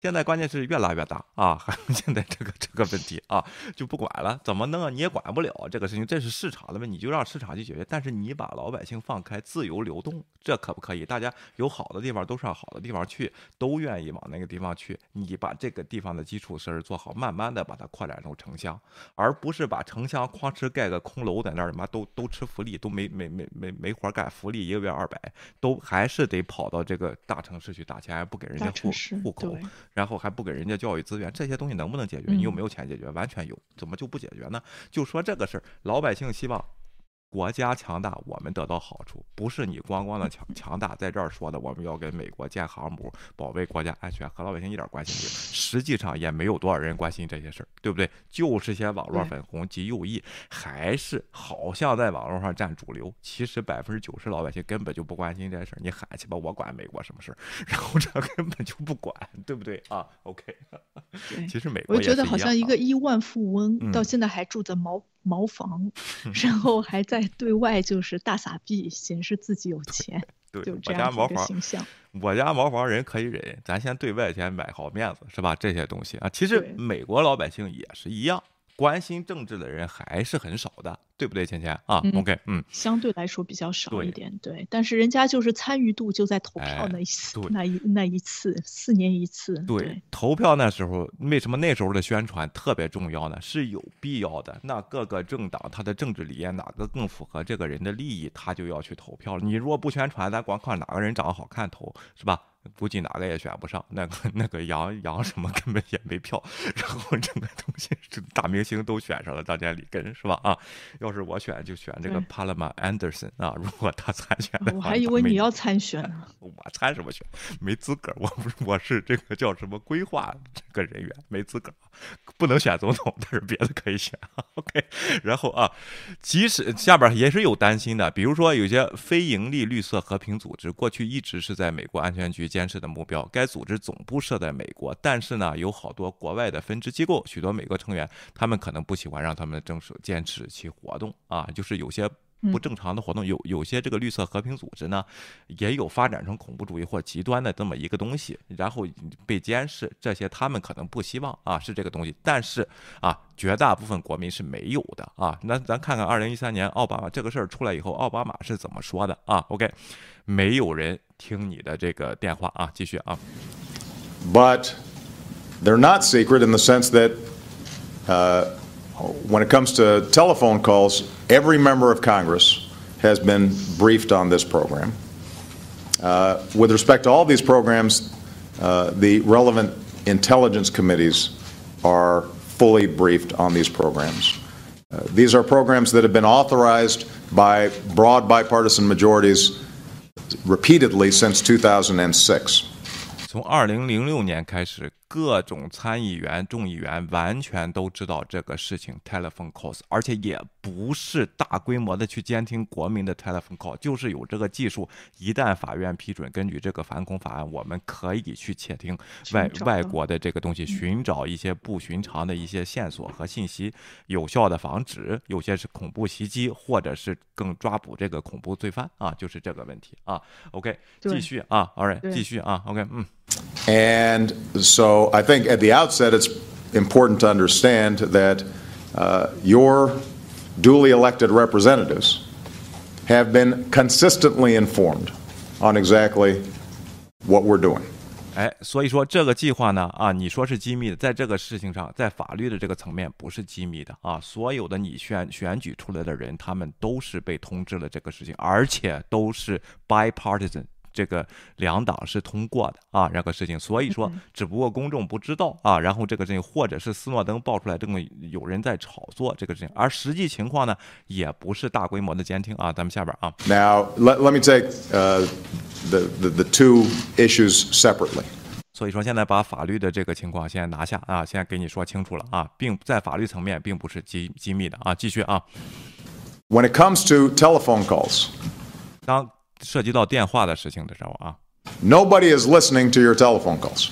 现在关键是越拉越大啊！现在这个这个问题啊，就不管了，怎么弄啊？你也管不了这个事情，这是市场的问题，你就让市场去解决。但是你把老百姓放开，自由流动，这可不可以？大家有好的地方都上好的地方去，都愿意往那个地方去。你把这个地方的基础设施做好，慢慢的把它扩展成城乡，而不是把城乡哐哧盖个空楼在那儿，妈都都吃福利，都没没没没没活干，福利一个月二百，都还是得跑到这个大城市去打钱，还不给人家户户口。然后还不给人家教育资源，这些东西能不能解决？你有没有钱解决？完全有，怎么就不解决呢？就说这个事儿，老百姓希望。国家强大，我们得到好处，不是你光光的强强大，在这儿说的，我们要跟美国建航母，保卫国家安全，和老百姓一点关系没有。实际上也没有多少人关心这些事儿，对不对？就是些网络粉红及右翼，还是好像在网络上占主流。其实百分之九十老百姓根本就不关心这事儿。你喊去吧，我管美国什么事儿？然后这根本就不管，对不对啊？OK。其实美国我觉得好像一个亿万富翁，到现在还住在毛。茅房，<laughs> 然后还在对外就是大撒币，显示自己有钱，对，就这样一个形象。我家茅房人可以忍，咱先对外先买好面子，是吧？这些东西啊，其实美国老百姓也是一样。关心政治的人还是很少的，对不对，芊芊啊？OK，嗯，相对来说比较少一点，对。但是人家就是参与度就在投票那一次，那一那一次，四年一次。对，投票那时候，为什么那时候的宣传特别重要呢？是有必要的。那各个政党他的政治理念哪个更符合这个人的利益，他就要去投票了。你如果不宣传，咱光看哪个人长得好看投，是吧？估计哪个也选不上，那个那个杨杨什么根本也没票，然后整个东西这大明星都选上了，张建里根是吧？啊，要是我选就选这个帕拉玛安德森啊，如果他参选的话，我还以为你要参选呢。<laughs> 我参什么选？没资格，我不是我是这个叫什么规划这个人员，没资格，不能选总统，但是别的可以选。OK，<laughs> 然后啊，即使下边也是有担心的，比如说有些非盈利绿色和平组织，过去一直是在美国安全局监视的目标，该组织总部设在美国，但是呢，有好多国外的分支机构，许多美国成员，他们可能不喜欢让他们的政府监视其活动啊，就是有些。不正常的活动有有些这个绿色和平组织呢，也有发展成恐怖主义或极端的这么一个东西，然后被监视，这些他们可能不希望啊是这个东西，但是啊绝大部分国民是没有的啊。那咱看看二零一三年奥巴马这个事儿出来以后，奥巴马是怎么说的啊？OK，没有人听你的这个电话啊，继续啊。But they're not secret in the sense that, uh. when it comes to telephone calls, every member of Congress has been briefed on this program. Uh, with respect to all these programs, uh, the relevant intelligence committees are fully briefed on these programs. Uh, these are programs that have been authorized by broad bipartisan majorities repeatedly since 2006. 从二零零六年开始， 各种参议员、众议员完全都知道这个事情，telephone calls，而且也不是大规模的去监听国民的 telephone call，就是有这个技术。一旦法院批准，根据这个反恐法案，我们可以去窃听外外国的这个东西，寻找一些不寻常的一些线索和信息，有效的防止有些是恐怖袭击，或者是更抓捕这个恐怖罪犯啊，就是这个问题啊。OK，继续啊，All right，继续啊，OK，嗯。And so I think at the outset it's important to understand that uh, your duly elected representatives have been consistently informed on exactly what we're doing. 哎，所以说这个计划呢，啊，你说是机密的，在这个事情上，在法律的这个层面不是机密的啊。所有的你选选举出来的人，他们都是被通知了这个事情，而且都是 bipartisan。 这个两党是通过的啊，这个事情，所以说只不过公众不知道啊，然后这个事情或者是斯诺登爆出来，这么有人在炒作这个事情，而实际情况呢，也不是大规模的监听啊。咱们下边啊。Now let let me take uh the the the two issues separately。所以说现在把法律的这个情况先拿下啊，现在给你说清楚了啊，并在法律层面并不是机机密的啊，继续啊。When it comes to telephone calls，当涉及到电话的事情的时候啊，Nobody is listening to your telephone calls。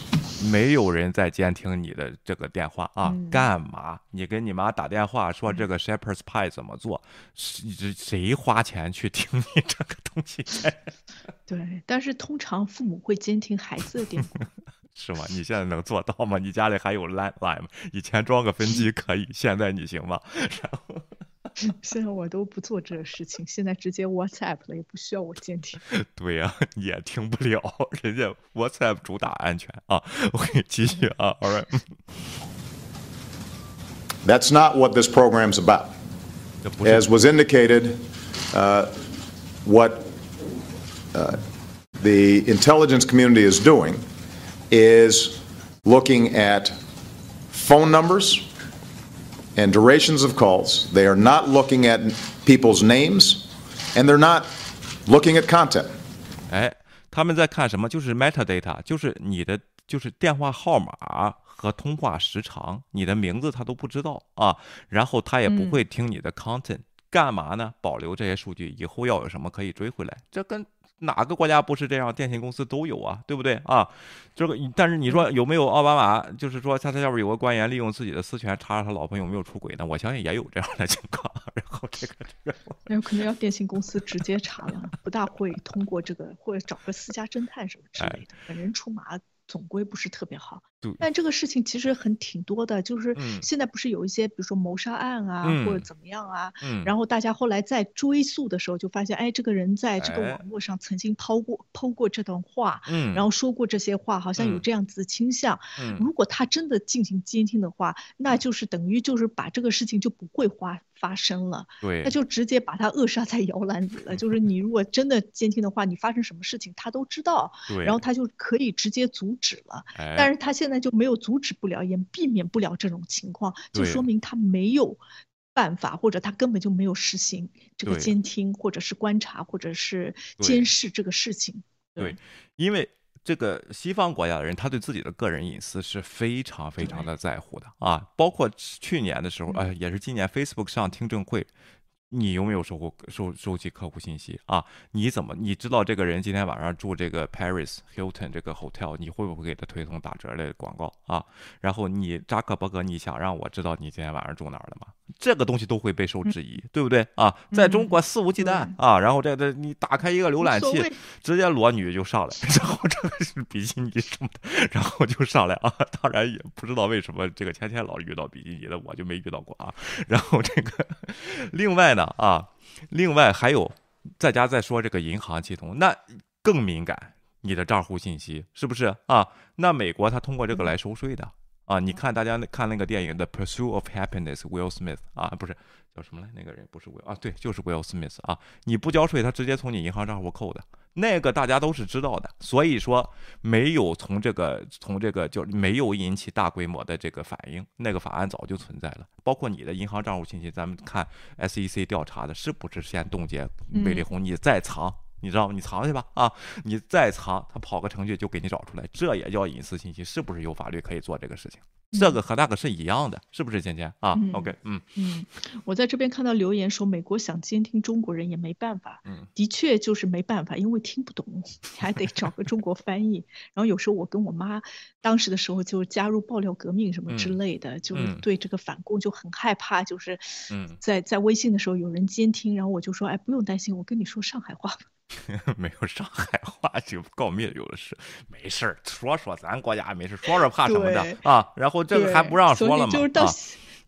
没有人在监听你的这个电话啊，干嘛？你跟你妈打电话说这个 Shepherd's Pie 怎么做？谁谁花钱去听你这个东西？<laughs> 对，但是通常父母会监听孩子的电话，<laughs> 是吗？你现在能做到吗？你家里还有 Landline 吗？以前装个分机可以，现在你行吗？然后。<laughs> 现在我都不做这个事情，现在直接 WhatsApp 了，也不需要我监听。对呀，也听不了，人家 <laughs> WhatsApp 主打安全啊。OK，继续啊，All right。That's not what this program's about. As was indicated, uh, what uh, the intelligence community is doing is looking at phone numbers And durations of calls. They are not looking at people's names, and they're not looking at content. 哎，他们在看什么？就是 metadata，就是你的就是电话号码和通话时长，你的名字他都不知道啊。然后他也不会听你的 content，、嗯、干嘛呢？保留这些数据，以后要有什么可以追回来。这跟哪个国家不是这样？电信公司都有啊，对不对啊？这个，但是你说有没有奥巴马？就是说他他下边有个官员利用自己的私权查查他老婆有没有出轨呢？我相信也有这样的情况。<laughs> 然后这个这个，那可能要电信公司直接查了，不大会通过这个，或者找个私家侦探什么之类的。本人出马总归不是特别好。但这个事情其实很挺多的，就是现在不是有一些，比如说谋杀案啊，或者怎么样啊，然后大家后来在追溯的时候就发现，哎，这个人在这个网络上曾经抛过抛过这段话，然后说过这些话，好像有这样子的倾向。如果他真的进行监听的话，那就是等于就是把这个事情就不会发发生了，对，那就直接把他扼杀在摇篮里了。就是你如果真的监听的话，你发生什么事情他都知道，然后他就可以直接阻止了。但是他现现在就没有阻止不了，也避免不了这种情况，就说明他没有办法，或者他根本就没有实行这个监听，或者是观察，或者是监视这个事情。对，因为这个西方国家的人，他对自己的个人隐私是非常非常的在乎的啊。包括去年的时候，哎，也是今年 Facebook 上听证会。你有没有收过收收集客户信息啊？你怎么你知道这个人今天晚上住这个 Paris Hilton 这个 hotel，你会不会给他推送打折的广告啊？然后你扎克伯格，你想让我知道你今天晚上住哪儿了吗？这个东西都会备受质疑，对不对啊？在中国肆无忌惮啊，然后这这你打开一个浏览器，直接裸女就上来，<laughs> 然后这个是比基尼什么的，然后就上来啊。当然也不知道为什么这个天天老遇到比基尼的，我就没遇到过啊。然后这个 <laughs> 另外呢啊，另外还有在家在说这个银行系统，那更敏感，你的账户信息是不是啊？那美国他通过这个来收税的。啊，你看大家看那个电影《的 Pursue of Happiness》，Will Smith 啊，不是叫什么来？那个人不是 Will 啊，对，就是 Will Smith 啊。你不交税，他直接从你银行账户扣的，那个大家都是知道的。所以说没有从这个从这个就没有引起大规模的这个反应，那个法案早就存在了。包括你的银行账户信息，咱们看 SEC 调查的是不是先冻结贝利红，你再藏。你知道吗？你藏去吧啊！你再藏，他跑个程序就给你找出来，这也叫隐私信息，是不是有法律可以做这个事情？这个和那个是一样的，是不是？芊芊啊，OK，嗯嗯，我在这边看到留言说，美国想监听中国人也没办法，嗯，的确就是没办法，因为听不懂，还得找个中国翻译。然后有时候我跟我妈当时的时候就加入爆料革命什么之类的，就是对这个反共就很害怕，就是在在微信的时候有人监听，然后我就说，哎，不用担心，我跟你说上海话吧。<laughs> 没有上海话就告密有的是，没事儿说说咱国家没事，说说怕什么的啊？然后这个还不让说了吗？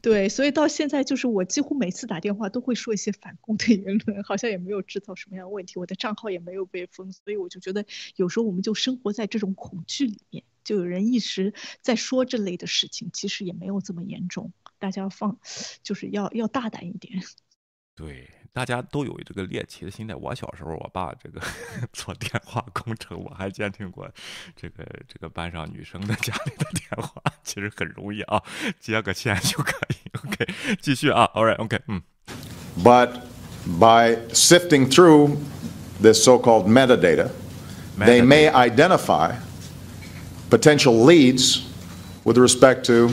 对，所以到现在就是我几乎每次打电话都会说一些反共的言论，好像也没有制造什么样的问题，我的账号也没有被封，所以我就觉得有时候我们就生活在这种恐惧里面，就有人一直在说这类的事情，其实也没有这么严重，大家放就是要要大胆一点。<laughs> 对。大家<laughs> 都有这个猎奇的心态。我小时候，我爸这个做电话工程，我还监听过这个这个班上女生的家里的电话，其实很容易啊，接个线就可以。OK，继续啊，All right，OK，<laughs> 嗯。But by sifting through this so-called metadata, they may identify potential leads with respect to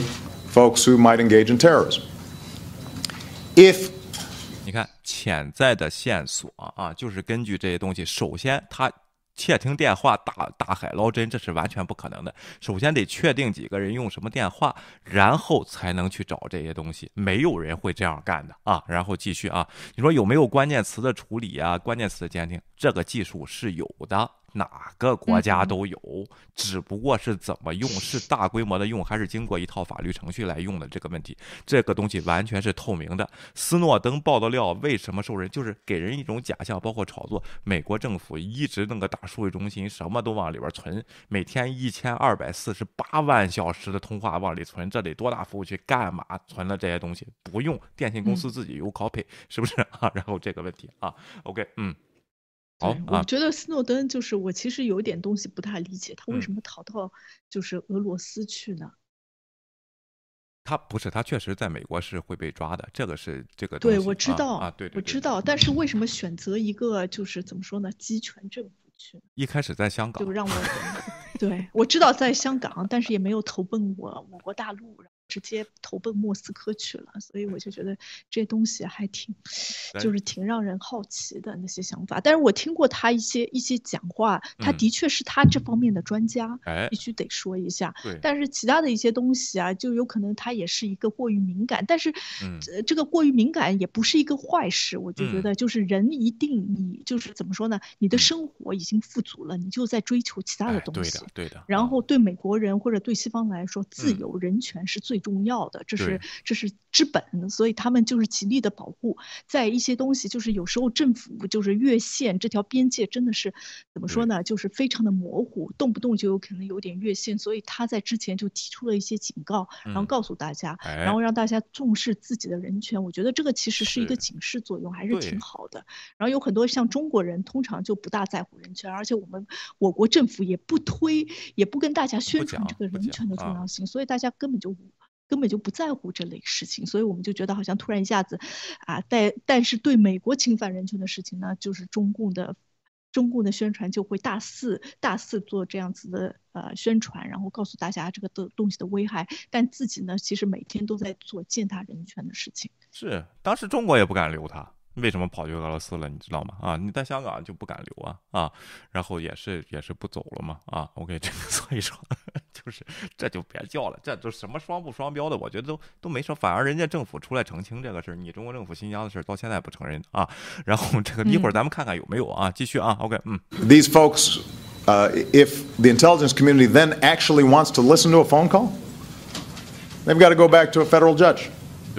folks who might engage in terrorism. If 你看，潜在的线索啊，就是根据这些东西。首先，他窃听电话、打大海捞针，这是完全不可能的。首先得确定几个人用什么电话，然后才能去找这些东西。没有人会这样干的啊。然后继续啊，你说有没有关键词的处理啊？关键词的鉴定，这个技术是有的。哪个国家都有，只不过是怎么用，是大规模的用，还是经过一套法律程序来用的这个问题。这个东西完全是透明的。斯诺登爆的料为什么受人，就是给人一种假象，包括炒作。美国政府一直弄个大数据中心，什么都往里边存，每天一千二百四十八万小时的通话往里存，这得多大服务器干嘛？存了这些东西不用，电信公司自己有 copy，是不是 <laughs> 啊？然后这个问题啊，OK，嗯。好，我觉得斯诺登就是我其实有点东西不太理解，他为什么逃到就是俄罗斯去呢？他不是，他确实在美国是会被抓的，这个是这个对，我知道啊，对，我知道，但是为什么选择一个就是怎么说呢，集权政府去？一开始在香港，就让我 <laughs> 对我知道在香港，但是也没有投奔我我国大陆。直接投奔莫斯科去了。所以我就觉得这些东西还挺，就是挺让人好奇的那些想法。但是我听过他一些一些讲话，他的确是他这方面的专家，必须得说一下。但是其他的一些东西啊，就有可能他也是一个过于敏感。但是，这个过于敏感也不是一个坏事。我就觉得，就是人一定你就是怎么说呢？你的生活已经富足了，你就在追求其他的东西。对的。然后对美国人或者对西方来说，自由人权是最重要的，这是这是之本。所以他们就是极力的保护。在一些东西，就是有时候政府就是越线，这条边界真的是怎么说呢？就是非常的模糊，动不动就有可能有点越线。所以他在之前就提出了一些警告，然后告诉大家，然后让大家重视自己的人权。我觉得这个其实是一个警示作用，还是挺好的。然后有很多像中国人，通常就不大在乎人权，而且我们我国政府也不推，也不跟大家宣传这个人权的重要性，所以大家根本就根本就不在乎这类事情。所以我们就觉得好像突然一下子，啊，但但是对美国侵犯人权的事情呢，就是中共的。中共的宣传就会大肆大肆做这样子的呃宣传，然后告诉大家这个的东西的危害，但自己呢，其实每天都在做践踏人权的事情。是，当时中国也不敢留他。为什么跑去俄罗斯了？你知道吗？啊，你在香港就不敢留啊啊，然后也是也是不走了嘛啊。OK，这个 <laughs> 所以说就是这就别叫了，这都什么双不双标的，我觉得都都没说，反而人家政府出来澄清这个事儿，你中国政府新疆的事儿到现在不承认啊。然后这个一会儿咱们看看有没有啊，继续啊。OK，嗯。These folks, uh, if the intelligence community then actually wants to listen to a phone call, they've got to go back to a federal judge.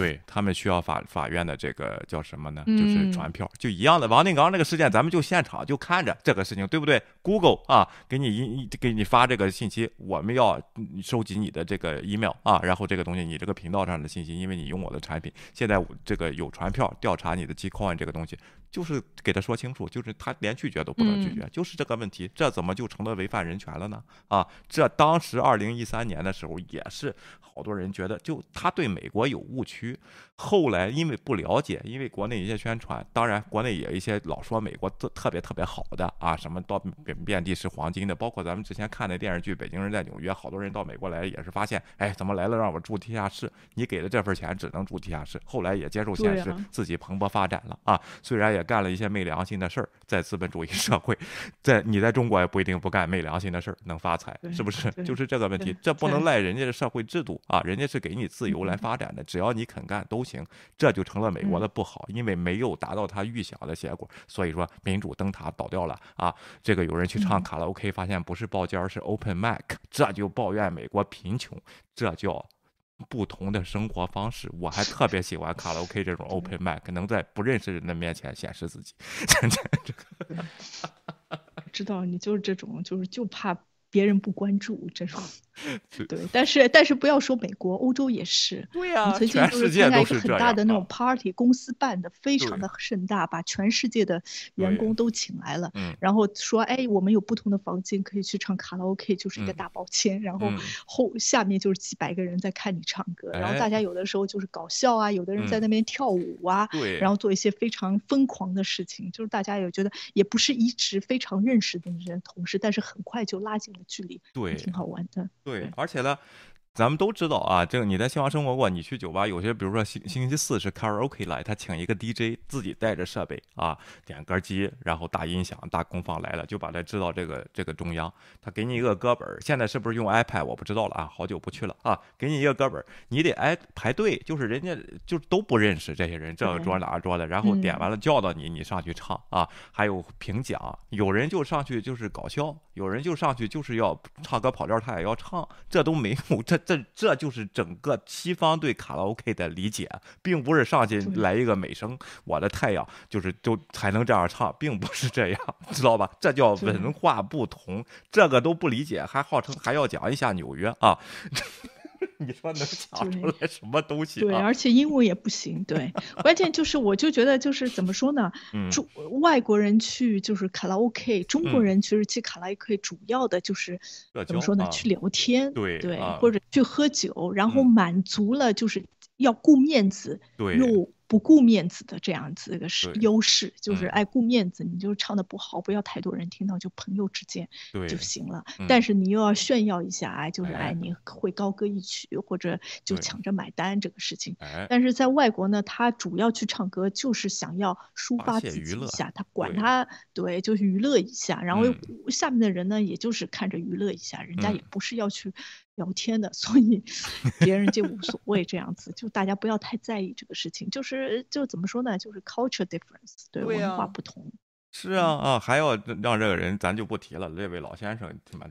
对他们需要法法院的这个叫什么呢？就是传票，就一样的。王定刚那个事件，咱们就现场就看着这个事情，对不对？Google 啊，给你一给你发这个信息，我们要收集你的这个 email 啊，然后这个东西你这个频道上的信息，因为你用我的产品，现在这个有传票调查你的 Gcoin 这个东西，就是给他说清楚，就是他连拒绝都不能拒绝，就是这个问题，这怎么就成了违反人权了呢？啊，这当时二零一三年的时候也是。好多人觉得，就他对美国有误区。后来因为不了解，因为国内一些宣传，当然国内也有一些老说美国特特别特别好的啊，什么到遍遍地是黄金的，包括咱们之前看的电视剧《北京人在纽约》，好多人到美国来也是发现，哎，怎么来了让我住地下室？你给的这份钱只能住地下室。后来也接受现实，自己蓬勃发展了啊。虽然也干了一些昧良心的事儿，在资本主义社会，在你在中国也不一定不干昧良心的事儿能发财，是不是？就是这个问题，这不能赖人家的社会制度。啊，人家是给你自由来发展的，只要你肯干都行，这就成了美国的不好，因为没有达到他预想的结果，所以说民主灯塔倒掉了啊。这个有人去唱卡拉 OK，发现不是包间是 Open Mic，这就抱怨美国贫穷，这叫不同的生活方式。我还 <laughs> 特别喜欢卡拉 <laughs> OK 这种 Open Mic，能在不认识人的面前显示自己。<laughs> 知道你就是这种，就是就怕。别人不关注这种，<laughs> 对，但是但是不要说美国，欧洲也是。对呀，曾经就是参加一个很大的那种 party，公司办的非常的盛大，把全世界的员工都请来了，然后说，哎，我们有不同的房间可以去唱卡拉 OK，就是一个大包间，然后后下面就是几百个人在看你唱歌，然后大家有的时候就是搞笑啊，有的人在那边跳舞啊，对，然后做一些非常疯狂的事情，就是大家也觉得也不是一直非常认识的人同事，但是很快就拉近了。距离对，挺好玩的。对，而且呢。咱们都知道啊，这个你在新华生活过，你去酒吧，有些比如说星星期四是 karaoke 来，他请一个 DJ 自己带着设备啊，点歌机，然后大音响、大功放来了，就把它支到这个这个中央，他给你一个歌本，现在是不是用 iPad 我不知道了啊，好久不去了啊，给你一个歌本，你得挨排队，就是人家就都不认识这些人，这个桌哪个桌的，然后点完了叫到你，你上去唱啊，还有评奖，有人就上去就是搞笑，有人就上去就是要唱歌跑调，他也要唱，这都没有这。这这就是整个西方对卡拉 OK 的理解，并不是上去来一个美声，我的太阳就是就才能这样唱，并不是这样，<laughs> 知道吧？这叫文化不同，这个都不理解，还号称还要讲一下纽约啊。<laughs> 你说能讲出来什么东西？对，<laughs> 而且英文也不行。对，关键就是我就觉得就是怎么说呢？<laughs> 中外国人去就是卡拉 OK，中国人其实去卡拉 OK 主要的就是怎么说呢？去聊天，对对，或者去喝酒，然后满足了就是要顾面子，对，又不顾面子的这样子一个是优势，就是爱顾面子，你就唱的不好，不要太多人听到，就朋友之间就行了。但是你又要炫耀一下，哎，就是哎，你会高歌一曲，或者就抢着买单这个事情。但是在外国呢，他主要去唱歌就是想要抒发自己一下，他管他对，就是娱乐一下。然后下面的人呢，也就是看着娱乐一下，人家也不是要去。聊天的，<laughs> 所以别人就无所谓这样子，就大家不要太在意这个事情，就是就怎么说呢，就是 culture difference，对文化不同。是啊啊，还要让这个人，咱就不提了。这位老先生他妈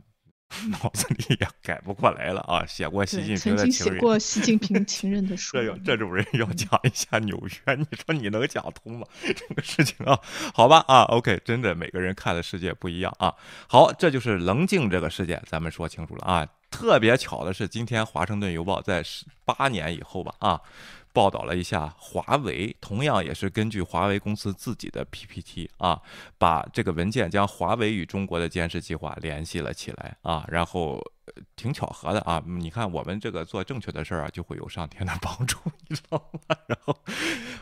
脑子里也改不过来了啊，写过习近平的情人，写过 <laughs> 习近平情人的书。这这种人要讲一下纽约，你说你能讲通吗？<laughs> 这个事情啊，好吧啊，OK，真的每个人看的世界不一样啊。好，这就是棱镜这个事件，咱们说清楚了啊。特别巧的是，今天《华盛顿邮报》在十八年以后吧，啊，报道了一下华为，同样也是根据华为公司自己的 PPT 啊，把这个文件将华为与中国的监视计划联系了起来啊，然后。挺巧合的啊！你看，我们这个做正确的事儿啊，就会有上天的帮助，<laughs> 你知道吗？然后，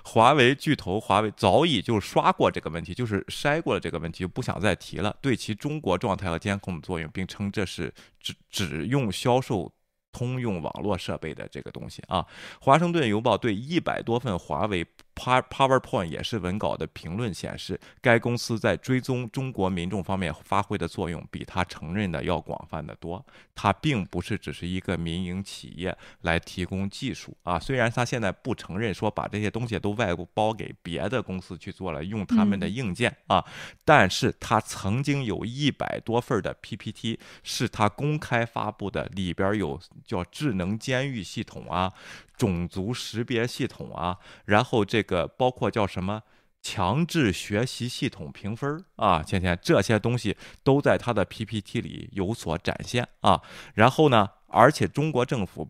华为巨头华为早已就刷过这个问题，就是筛过了这个问题，就不想再提了。对其中国状态和监控的作用，并称这是只只用销售。通用网络设备的这个东西啊，华盛顿邮报对一百多份华为 PowerPoint 也是文稿的评论显示，该公司在追踪中国民众方面发挥的作用比他承认的要广泛的多。它并不是只是一个民营企业来提供技术啊，虽然他现在不承认说把这些东西都外包给别的公司去做了，用他们的硬件啊，但是他曾经有一百多份的 PPT 是他公开发布的，里边有。叫智能监狱系统啊，种族识别系统啊，然后这个包括叫什么强制学习系统评分啊，倩倩这些东西都在他的 PPT 里有所展现啊。然后呢，而且中国政府。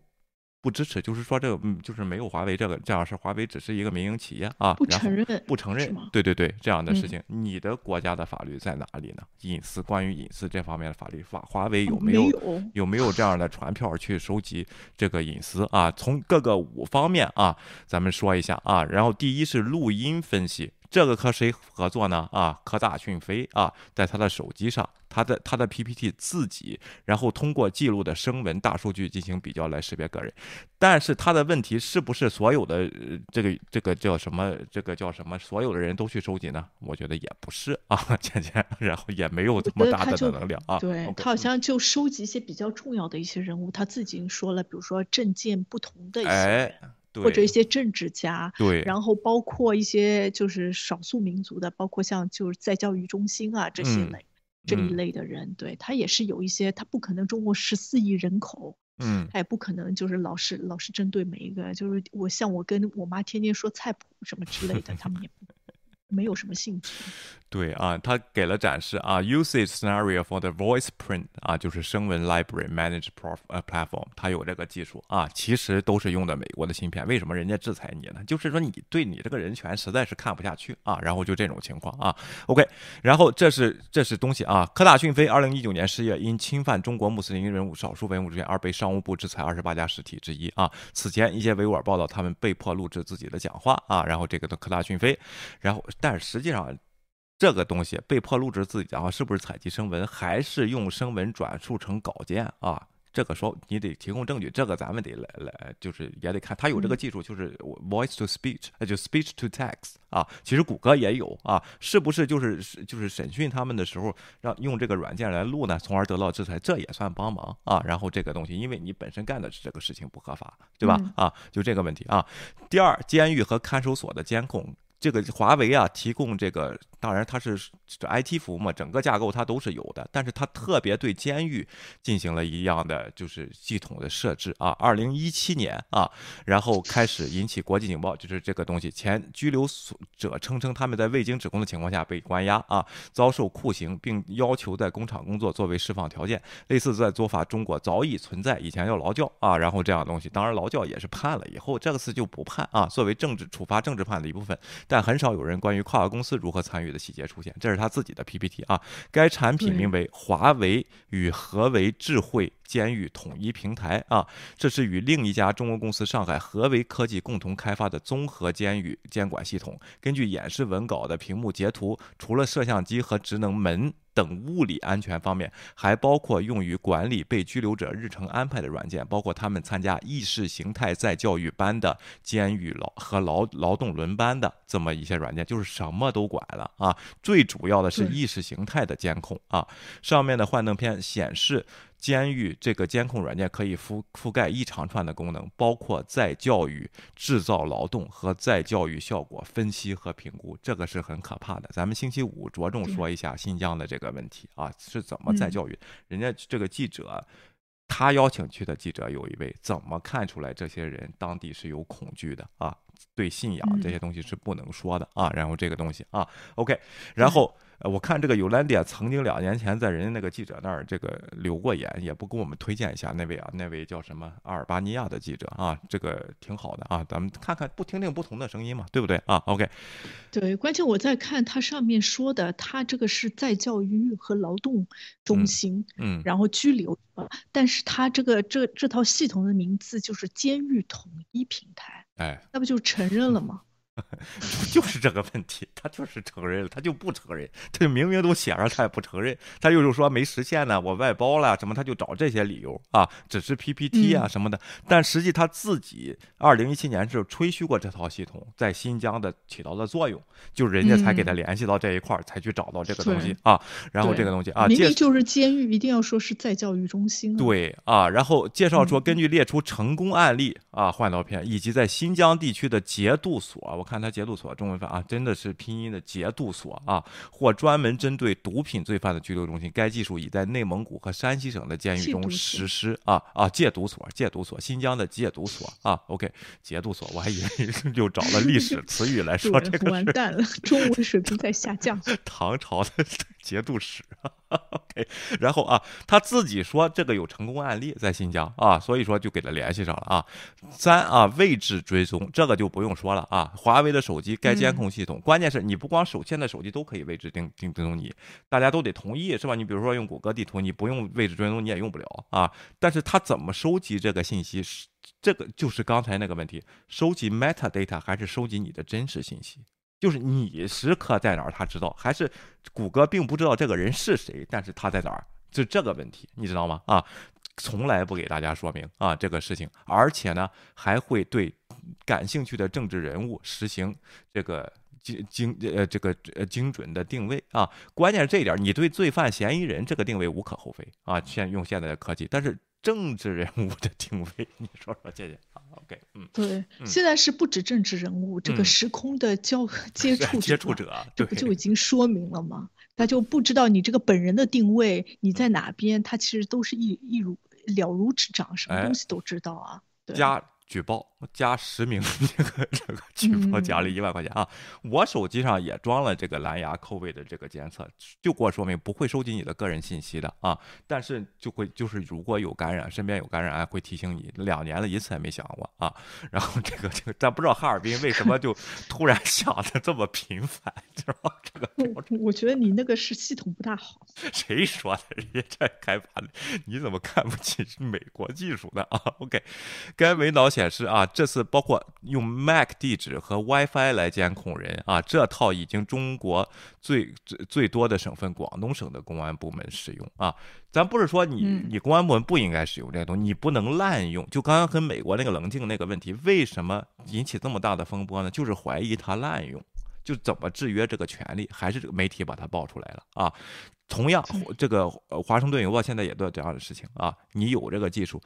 不支持，就是说这个，嗯，就是没有华为这个这样是华为只是一个民营企业啊，不承认，不承认，对对对，这样的事情，你的国家的法律在哪里呢？隐私，关于隐私这方面的法律，法华为有没有有没有这样的传票去收集这个隐私啊？从各个五方面啊，咱们说一下啊。然后第一是录音分析，这个和谁合作呢？啊，科大讯飞啊，在他的手机上。他的他的 PPT 自己，然后通过记录的声纹大数据进行比较来识别个人，但是他的问题是不是所有的这个这个叫什么这个叫什么所有的人都去收集呢？我觉得也不是啊，<laughs> 倩倩，然后也没有这么大的能量啊。对他好像就收集一些比较重要的一些人物，他自己说了，比如说政见不同的一些，或者一些政治家，对，然后包括一些就是少数民族的，包括像就是在教育中心啊这些类。这一类的人，对他也是有一些，他不可能中国十四亿人口，嗯，他也不可能就是老是老是针对每一个，就是我像我跟我妈天天说菜谱什么之类的，他们也不。没有什么兴趣。对啊，他给了展示啊，usage scenario for the voice print 啊，就是声纹 library manage pro 呃 platform，它有这个技术啊，其实都是用的美国的芯片。为什么人家制裁你呢？就是说你对你这个人权实在是看不下去啊，然后就这种情况啊。OK，然后这是这是东西啊。科大讯飞二零一九年十月因侵犯中国穆斯林人物少数文物之权而被商务部制裁二十八家实体之一啊。此前一些维吾尔报道他们被迫录制自己的讲话啊，然后这个的科大讯飞，然后。但实际上，这个东西被迫录制自己讲话，是不是采集声纹，还是用声纹转述成稿件啊？这个说你得提供证据，这个咱们得来来，就是也得看他有这个技术，就是 voice to speech，就 speech to text 啊。其实谷歌也有啊，是不是就是就是审讯他们的时候让用这个软件来录呢，从而得到制裁，这也算帮忙啊。然后这个东西，因为你本身干的是这个事情不合法，对吧？啊，就这个问题啊。第二，监狱和看守所的监控。这个华为啊，提供这个，当然它是 IT 服务嘛，整个架构它都是有的，但是它特别对监狱进行了一样的就是系统的设置啊。二零一七年啊，然后开始引起国际警报，就是这个东西，前拘留者称称他们在未经指控的情况下被关押啊，遭受酷刑，并要求在工厂工作作为释放条件。类似在做法中国早已存在，以前叫劳教啊，然后这样东西，当然劳教也是判了以后，这个次就不判啊，作为政治处罚政治犯的一部分。但很少有人关于跨国公司如何参与的细节出现。这是他自己的 PPT 啊。该产品名为华为与合为智慧监狱统一平台啊，这是与另一家中国公司上海合为科技共同开发的综合监狱监管系统。根据演示文稿的屏幕截图，除了摄像机和职能门。等物理安全方面，还包括用于管理被拘留者日程安排的软件，包括他们参加意识形态再教育班的监狱劳和劳劳动轮班的这么一些软件，就是什么都管了啊。最主要的是意识形态的监控啊。上面的幻灯片显示。监狱这个监控软件可以覆覆盖一长串的功能，包括再教育、制造劳动和再教育效果分析和评估，这个是很可怕的。咱们星期五着重说一下新疆的这个问题啊，是怎么再教育？人家这个记者，他邀请去的记者有一位，怎么看出来这些人当地是有恐惧的啊？对信仰这些东西是不能说的啊。然后这个东西啊，OK，然后。呃，我看这个尤兰迪亚曾经两年前在人家那个记者那儿这个留过言，也不给我们推荐一下那位啊，那位叫什么阿尔巴尼亚的记者啊，这个挺好的啊，咱们看看不听听不同的声音嘛，对不对啊？OK，对，关键我在看他上面说的，他这个是在教育和劳动中心，嗯，然后拘留啊，但是他这个这这套系统的名字就是监狱统一平台，哎，那不就承认了吗？<laughs> 就是这个问题，他就是承认了，他就不承认，他就明明都写上，他也不承认，他又是说没实现呢，我外包了什么，他就找这些理由啊，只是 PPT 啊什么的，但实际他自己二零一七年是吹嘘过这套系统在新疆的起到的作用，就人家才给他联系到这一块儿，才去找到这个东西啊，然后这个东西啊，明明就是监狱，一定要说是在教育中心，对啊，然后介绍说根据列出成功案例啊，换刀片以及在新疆地区的节度所，我。看他节度所中文翻啊，真的是拼音的节度所啊，或专门针对毒品罪犯的拘留中心。该技术已在内蒙古和山西省的监狱中实施啊啊，戒毒所，戒毒所，新疆的戒毒所啊。OK，节度所，我还以为 <laughs> 又找了历史词语来说这个完蛋了，中文水平在下降。<laughs> 唐朝的节度使。<laughs> OK，然后啊，他自己说这个有成功案例在新疆啊，所以说就给他联系上了啊。三啊，位置追踪这个就不用说了啊。华为的手机该监控系统，关键是你不光手现在手机都可以位置定定追踪你，大家都得同意是吧？你比如说用谷歌地图，你不用位置追踪你也用不了啊。但是他怎么收集这个信息？是这个就是刚才那个问题，收集 metadata 还是收集你的真实信息？就是你时刻在哪儿，他知道，还是谷歌并不知道这个人是谁，但是他在哪儿，就这个问题，你知道吗？啊，从来不给大家说明啊这个事情，而且呢，还会对感兴趣的政治人物实行这个精精呃这个呃精准的定位啊。关键是这一点，你对罪犯嫌疑人这个定位无可厚非啊，现用现在的科技，但是。政治人物的定位，<laughs> 你说说，谢谢，OK，嗯，对，现在是不止政治人物，这个时空的交 <laughs> 接触接触者，这不就已经说明了吗？他就不知道你这个本人的定位，你在哪边，他其实都是一一如了如指掌，什么东西都知道啊。加举报。加实名 <laughs> 这个这个举报奖励一万块钱啊！我手机上也装了这个蓝牙扣位的这个监测，就给我说明不会收集你的个人信息的啊，但是就会就是如果有感染，身边有感染，会提醒你。两年了一次也没响过啊！然后这个这个，咱不知道哈尔滨为什么就突然响的这么频繁，知道吗？这个我我觉得你那个是系统不大好。<laughs> 谁说的？人家在开发的，你怎么看不起美国技术呢啊？OK，该文档显示啊。这次包括用 MAC 地址和 WiFi 来监控人啊，这套已经中国最最最多的省份广东省的公安部门使用啊。咱不是说你你公安部门不应该使用这个东西，你不能滥用。就刚刚跟美国那个棱镜那个问题，为什么引起这么大的风波呢？就是怀疑他滥用，就怎么制约这个权利，还是这个媒体把它爆出来了啊。同样，这个华盛顿邮报现在也做这样的事情啊，你有这个技术。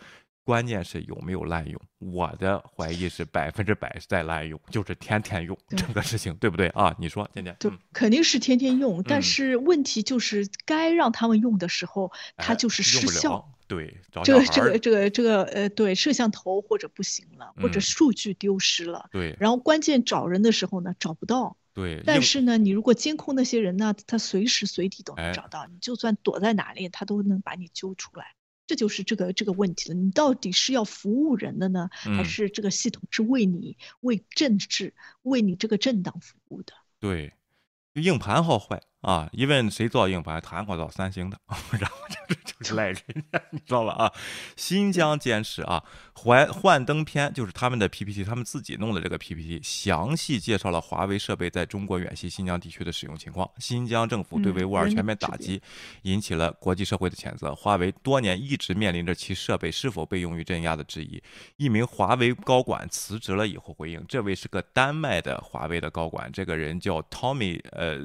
关键是有没有滥用？我的怀疑是百分之百是在滥用，就是天天用这个事情，对不对啊？你说，天天就肯定是天天用，但是问题就是该让他们用的时候，它就是失效。对，这个这个这个这个呃，对，摄像头或者不行了，或者数据丢失了。对，然后关键找人的时候呢，找不到。对，但是呢，你如果监控那些人呢，他随时随地都能找到，你就算躲在哪里，他都能把你揪出来。这就是这个这个问题了。你到底是要服务人的呢，还是这个系统是为你为政治为你这个政党服务的？对，硬盘好坏。啊，一问谁造硬盘，谈过造三星的，<laughs> 然后就是就是赖人家，你知道吧？啊，新疆坚持啊，幻幻灯片就是他们的 PPT，他们自己弄的这个 PPT，详细介绍了华为设备在中国远西新疆地区的使用情况。新疆政府对维吾尔全面打击，引起了国际社会的谴责。华为多年一直面临着其设备是否被用于镇压的质疑。一名华为高管辞职了以后回应，这位是个丹麦的华为的高管，这个人叫 Tommy 呃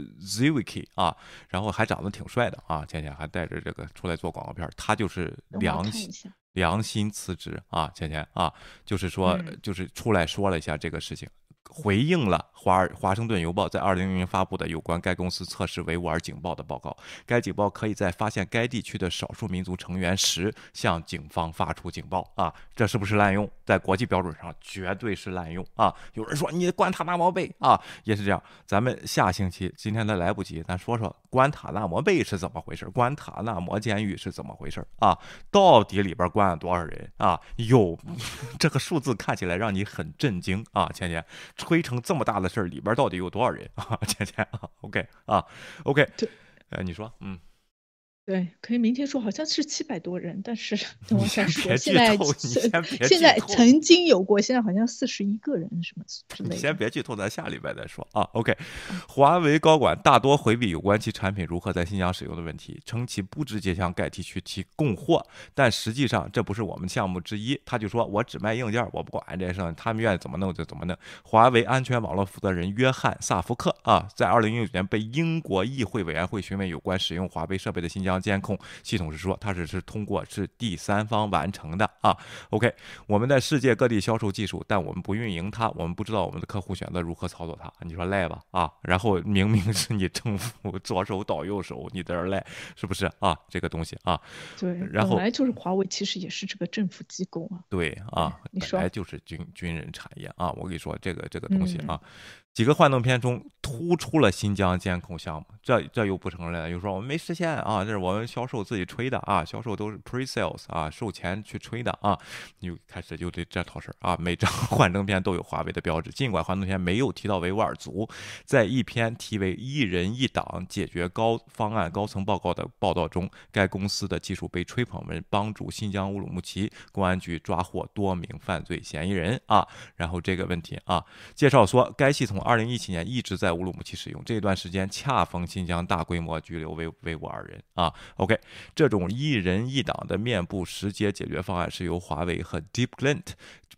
啊，然后还长得挺帅的啊，倩倩还带着这个出来做广告片，他就是良心良心辞职啊，倩倩啊，就是说就是出来说了一下这个事情。回应了华尔华盛顿邮报在二零零零发布的有关该公司测试维吾尔警报的报告。该警报可以在发现该地区的少数民族成员时向警方发出警报啊，这是不是滥用？在国际标准上绝对是滥用啊！有人说你关塔那摩贝啊，也是这样。咱们下星期今天咱来不及，咱说说关塔那摩贝是怎么回事？关塔那摩监狱是怎么回事啊？到底里边关了多少人啊？有 <laughs> 这个数字看起来让你很震惊啊，倩倩。吹成这么大的事儿，里边到底有多少人啊？倩倩啊，OK 啊，OK，对，呃，你说，嗯。对，可以明天说，好像是七百多人，但是 <laughs> 等我再说。现在现在曾经有过，现在好像四十一个人什么之类的。你先别剧透，咱下礼拜再说啊。OK，华为高管大多回避有关其产品如何在新疆使用的问题，称其不直接向该地区提供货，但实际上这不是我们项目之一。他就说我只卖硬件，我不管这事，他们愿意怎么弄就怎么弄。华为安全网络负责人约翰萨福克啊，在二零一九年被英国议会委员会询问有关使用华为设备的新疆。监控系统是说，它只是通过是第三方完成的啊。OK，我们在世界各地销售技术，但我们不运营它，我们不知道我们的客户选择如何操作它。你说赖吧啊？然后明明是你政府左手倒右手，你在这赖是不是啊？这个东西啊，对，然后本来就是华为，其实也是这个政府机构啊。对啊，本来就是军军人产业啊。我跟你说，这个这个东西啊。几个幻灯片中突出了新疆监控项目，这这又不承认，又说我们没实现啊，这是我们销售自己吹的啊，销售都是 pre sales 啊，售前去吹的啊，又开始就这这套事儿啊，每张 <laughs> 幻灯片都有华为的标志，尽管幻灯片没有提到维吾尔族，在一篇题为“一人一党解决高方案高层报告”的报道中，该公司的技术被吹捧为帮助新疆乌鲁木齐公安局抓获多名犯罪嫌疑人啊，然后这个问题啊，介绍说该系统。二零一七年一直在乌鲁木齐使用，这段时间恰逢新疆大规模拘留维维吾尔人啊。OK，这种一人一党的面部识别解决方案是由华为和 DeepGlint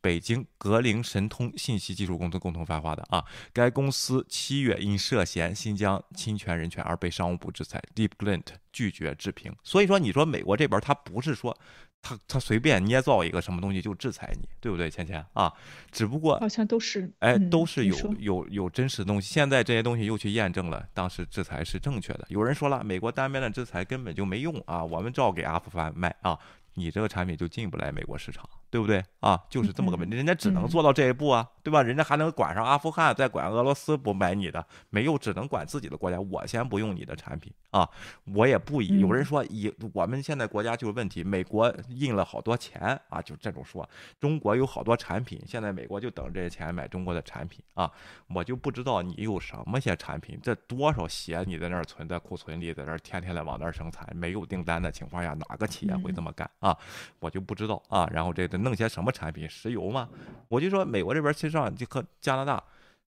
北京格林神通信息技术公司共同发发的啊。该公司七月因涉嫌新疆侵权人权而被商务部制裁，DeepGlint 拒绝置评。所以说，你说美国这边他不是说。他他随便捏造一个什么东西就制裁你，对不对，芊芊啊？只不过好像都是哎，都是有有有真实的东西。现在这些东西又去验证了，当时制裁是正确的。有人说了，美国单边的制裁根本就没用啊，我们照给阿富汗卖啊，你这个产品就进不来美国市场。对不对啊？就是这么个问题，人家只能做到这一步啊，对吧？人家还能管上阿富汗，再管俄罗斯不买你的，没有，只能管自己的国家。我先不用你的产品啊，我也不以。有人说以我们现在国家就是问题，美国印了好多钱啊，就这种说。中国有好多产品，现在美国就等这些钱买中国的产品啊。我就不知道你有什么些产品，这多少鞋你在那儿存在库存里，在那儿天天的往那儿生产，没有订单的情况下，哪个企业会这么干啊？我就不知道啊。然后这个。弄些什么产品？石油吗？我就说美国这边其实上就和加拿大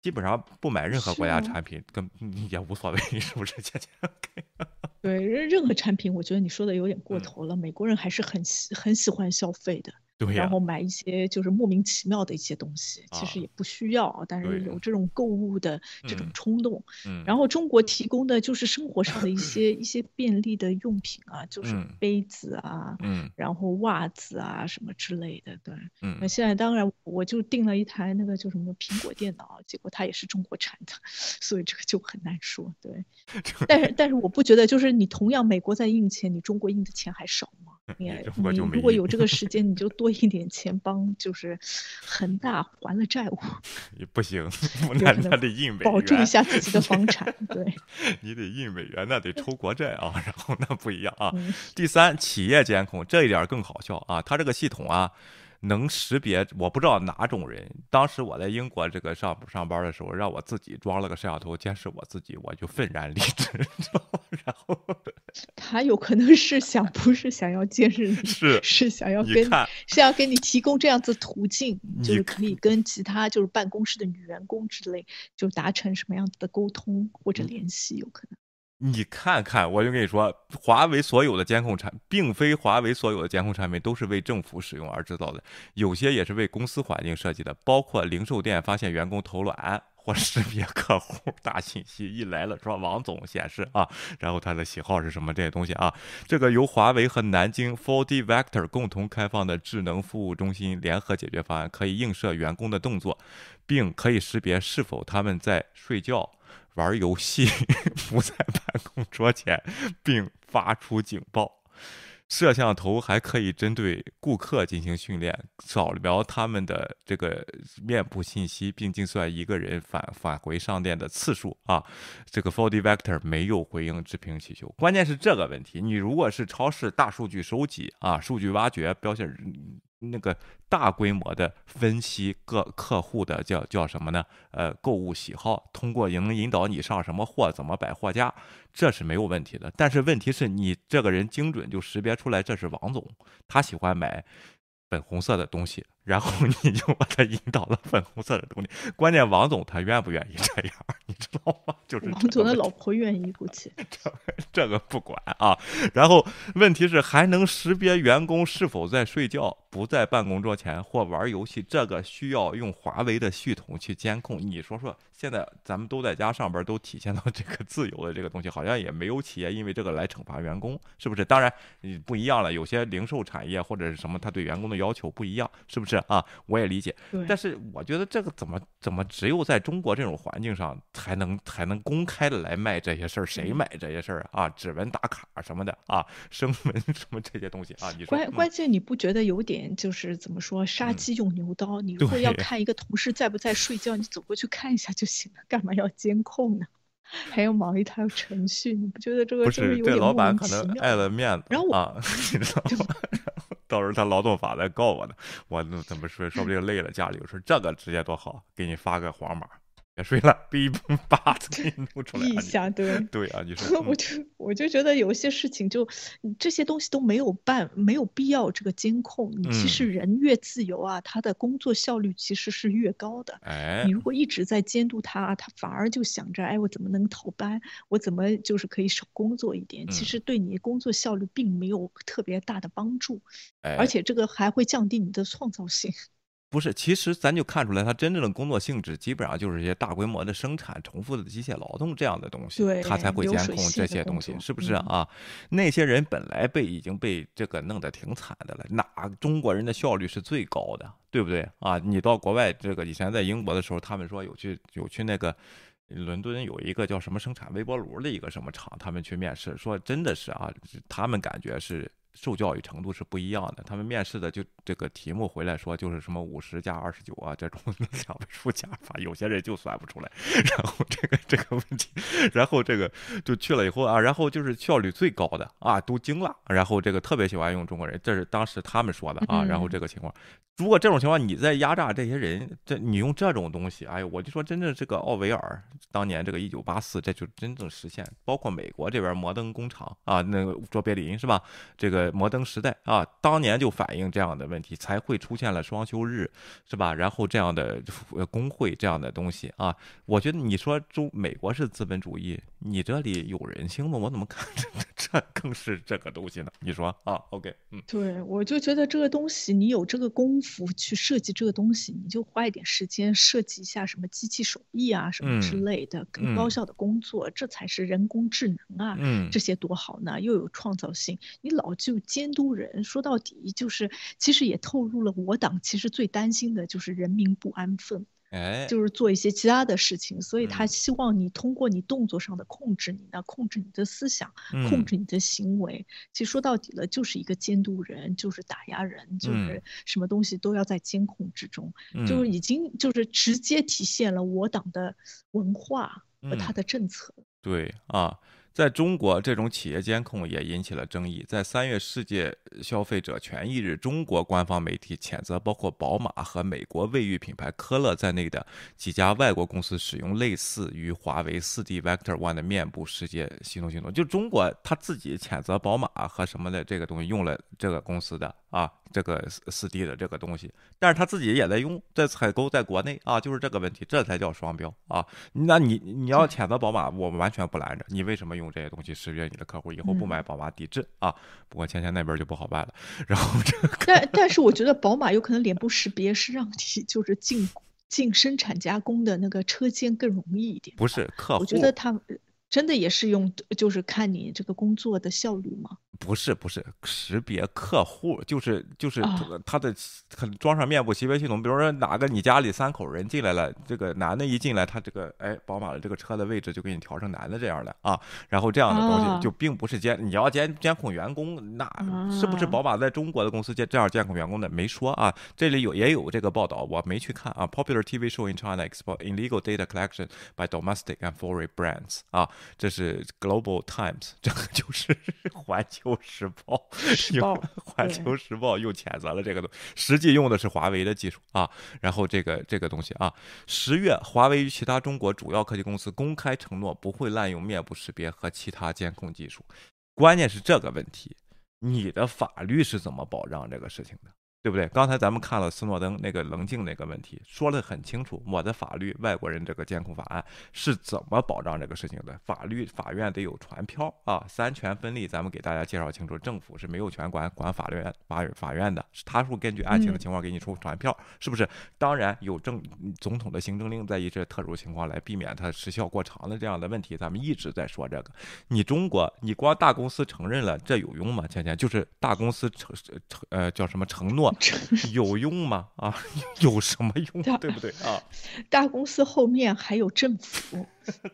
基本上不买任何国家产品，跟也无所谓，是不是？姐姐？对，任任何产品，我觉得你说的有点过头了。美国人还是很喜很喜欢消费的。然后买一些就是莫名其妙的一些东西，其实也不需要，但是有这种购物的这种冲动。嗯然后中国提供的就是生活上的一些一些便利的用品啊，就是杯子啊，嗯然后袜子啊什么之类的。对，那现在当然我就订了一台那个叫什么苹果电脑，结果它也是中国产的，<laughs> 所以这个就很难说。对，<laughs> 但是但是我不觉得就是你同样美国在印钱，你中国印的钱还少吗？你中国就没如果有这个时间，你就多一点钱帮，就是恒大还了债务。<laughs> 也不行，<laughs> 那那得印美元，保住一下自己的房产。对，<laughs> 你得印美元，那得抽国债啊，然后那不一样啊。第三，企业监控这一点更好笑啊，它这个系统啊。能识别我不知道哪种人。当时我在英国这个上上班的时候，让我自己装了个摄像头监视我自己，我就愤然离职。<laughs> 然后 <laughs> 他有可能是想不是想要监视你，是是想要跟是要给你提供这样子途径，就是可以跟其他就是办公室的女员工之类就达成什么样子的沟通或者联系，有可能。你看看，我就跟你说，华为所有的监控产，并非华为所有的监控产品都是为政府使用而制造的，有些也是为公司环境设计的，包括零售店发现员工偷懒或识别客户大信息，一来了说王总显示啊，然后他的喜好是什么这些东西啊，这个由华为和南京 Forty Vector 共同开放的智能服务中心联合解决方案，可以映射员工的动作，并可以识别是否他们在睡觉。玩游戏不在办公桌前，并发出警报。摄像头还可以针对顾客进行训练，扫描他们的这个面部信息，并计算一个人返返回商店的次数啊。这个 Fold Vector 没有回应置评请求，关键是这个问题。你如果是超市大数据收集啊，数据挖掘，标签那个大规模的分析各客户的叫叫什么呢？呃，购物喜好，通过引引导你上什么货，怎么摆货架，这是没有问题的。但是问题是你这个人精准就识别出来这是王总，他喜欢买粉红色的东西。然后你就把他引导了粉红色的东西，关键王总他愿不愿意这样，你知道吗？就是王总的老婆愿意，估计这这个不管啊。然后问题是还能识别员工是否在睡觉、不在办公桌前或玩游戏，这个需要用华为的系统去监控。你说说，现在咱们都在家上班，都体现到这个自由的这个东西，好像也没有企业因为这个来惩罚员工，是不是？当然，不一样了，有些零售产业或者是什么，他对员工的要求不一样，是不是？啊，我也理解，但是我觉得这个怎么怎么只有在中国这种环境上才能才能公开的来卖这些事儿？谁买这些事儿啊？指纹打卡什么的啊，声纹什么这些东西啊？你说关关键你不觉得有点就是怎么说杀鸡用牛刀？你如果要看一个同事在不在睡觉，你走过去看一下就行了，干嘛要监控呢？<laughs> 还要忙一套程序？你不觉得这个不是这老板可能爱了面子？然后啊，<laughs> 你知道吗？到时候他劳动法来告我呢，我那怎么说？说不定累了，家里有事，这个直接多好，给你发个黄码。别睡了，哔叭子给你弄出来。一下，对 <laughs> 对啊，你说，我就我就觉得有些事情就这些东西都没有办，没有必要这个监控。你其实人越自由啊，他的工作效率其实是越高的。哎，你如果一直在监督他，他反而就想着，哎，我怎么能逃班？我怎么就是可以少工作一点？其实对你工作效率并没有特别大的帮助，而且这个还会降低你的创造性。不是，其实咱就看出来，他真正的工作性质基本上就是一些大规模的生产、重复的机械劳动这样的东西，他才会监控这些东西，是不是啊？那些人本来被已经被这个弄得挺惨的了，哪中国人的效率是最高的，对不对啊？你到国外，这个以前在英国的时候，他们说有去有去那个伦敦有一个叫什么生产微波炉的一个什么厂，他们去面试，说真的是啊，他们感觉是。受教育程度是不一样的，他们面试的就这个题目回来说就是什么五十加二十九啊这种两位数加法，有些人就算不出来。然后这个这个问题，然后这个就去了以后啊，然后就是效率最高的啊都惊了，然后这个特别喜欢用中国人，这是当时他们说的啊。然后这个情况，如果这种情况你在压榨这些人，这你用这种东西，哎我就说真正这个奥维尔当年这个一九八四，这就真正实现，包括美国这边摩登工厂啊，那个卓别林是吧？这个。摩登时代啊，当年就反映这样的问题，才会出现了双休日，是吧？然后这样的工会这样的东西啊，我觉得你说中美国是资本主义，你这里有人性吗？我怎么看这这更是这个东西呢？你说啊？OK，嗯，对，我就觉得这个东西，你有这个功夫去设计这个东西，你就花一点时间设计一下什么机器手艺啊，什么之类的，更高效的工作，这才是人工智能啊，这些多好呢，又有创造性。你老就。监督人说到底就是，其实也透露了我党其实最担心的就是人民不安分。哎，就是做一些其他的事情，所以他希望你通过你动作上的控制你呢，控制你的思想，控制你的行为。其实说到底了，就是一个监督人，就是打压人，就是什么东西都要在监控之中，就是已经就是直接体现了我党的文化和他的政策。对啊。在中国，这种企业监控也引起了争议。在三月世界消费者权益日，中国官方媒体谴责包括宝马和美国卫浴品牌科勒在内的几家外国公司使用类似于华为 4D Vector One 的面部识别系统系统。就中国他自己谴责宝马和什么的这个东西用了这个公司的啊。这个四 D 的这个东西，但是他自己也在用，在采购在国内啊，就是这个问题，这才叫双标啊！那你你要谴责宝马，我完全不拦着，你为什么用这些东西识别你的客户，以后不买宝马抵制啊？不过芊芊那边就不好办了。然后这个，但但是我觉得宝马有可能脸部识别是让你就是进进生产加工的那个车间更容易一点。不是客户，我觉得他真的也是用，就是看你这个工作的效率吗？不是不是识别客户，就是就是他的装上面部识别系统。比如说哪个你家里三口人进来了，这个男的一进来，他这个哎宝马的这个车的位置就给你调成男的这样的啊。然后这样的东西就并不是监，你要监监控员工，那是不是宝马在中国的公司监这样监控员工的没说啊？这里有也有这个报道，我没去看啊。Popular TV show in China expose illegal data collection by domestic and foreign brands 啊，这是 Global Times，这个就是 <laughs> 环球。时报用环球时报又谴责了这个东，实际用的是华为的技术啊。然后这个这个东西啊，十月华为与其他中国主要科技公司公开承诺不会滥用面部识别和其他监控技术。关键是这个问题，你的法律是怎么保障这个事情的？对不对？刚才咱们看了斯诺登那个棱镜那个问题，说的很清楚。我的法律，外国人这个监控法案是怎么保障这个事情的？法律法院得有传票啊，三权分立。咱们给大家介绍清楚，政府是没有权管管法律法法院的，是他会根据案情的情况给你出传票，是不是？当然有政总统的行政令，在一些特殊情况来避免它时效过长的这样的问题，咱们一直在说这个。你中国，你光大公司承认了，这有用吗？倩倩，就是大公司承承呃叫什么承诺？<laughs> 有用吗？啊，<laughs> 有什么用？对不对啊？<laughs> 大公司后面还有政府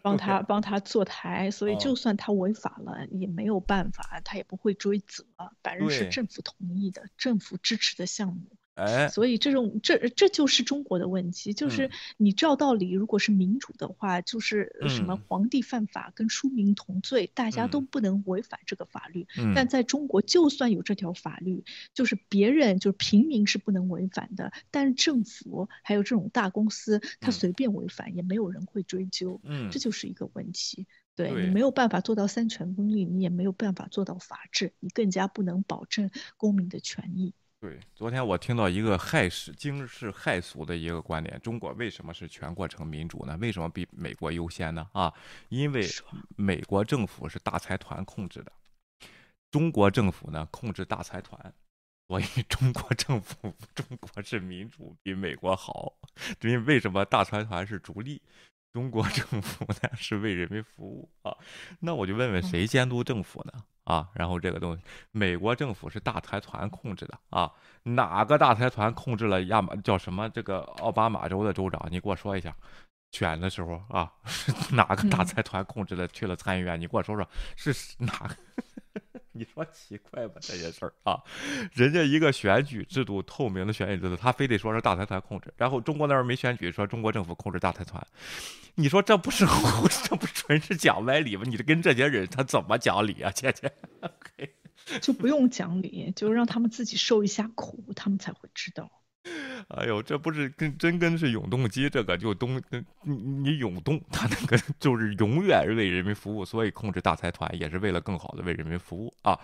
帮他帮他坐台，所以就算他违法了也没有办法，他也不会追责，反正是政府同意的，政府支持的项目。哎，所以这种这这就是中国的问题，就是你照道理，如果是民主的话，就是什么皇帝犯法跟庶民同罪，大家都不能违反这个法律。但在中国，就算有这条法律，就是别人就是平民是不能违反的，但是政府还有这种大公司，他随便违反也没有人会追究。嗯，这就是一个问题。对你没有办法做到三权分立，你也没有办法做到法治，你更加不能保证公民的权益。对，昨天我听到一个害世惊世骇俗的一个观点：中国为什么是全过程民主呢？为什么比美国优先呢？啊，因为美国政府是大财团控制的，中国政府呢控制大财团，所以 <laughs> 中国政府中国是民主比美国好。因为为什么大财团是逐利？中国政府呢是为人民服务啊，那我就问问谁监督政府呢？啊，然后这个东西，美国政府是大财团控制的啊，哪个大财团控制了亚马叫什么这个奥巴马州的州长？你给我说一下，选的时候啊，<laughs> 哪个大财团控制的去了参议院？你给我说说是哪个？你说奇怪吧，这些事儿啊，人家一个选举制度透明的选举制度，他非得说是大财团控制，然后中国那边没选举，说中国政府控制大财团，你说这不是 <laughs> 胡这不纯是讲歪理吗？你这跟这些人他怎么讲理啊，姐姐？<laughs> 就不用讲理，就让他们自己受一下苦，他们才会知道。<laughs> 哎呦，这不是跟真跟是永动机，这个就东，你你永动，它那个就是永远为人民服务，所以控制大财团也是为了更好的为人民服务啊！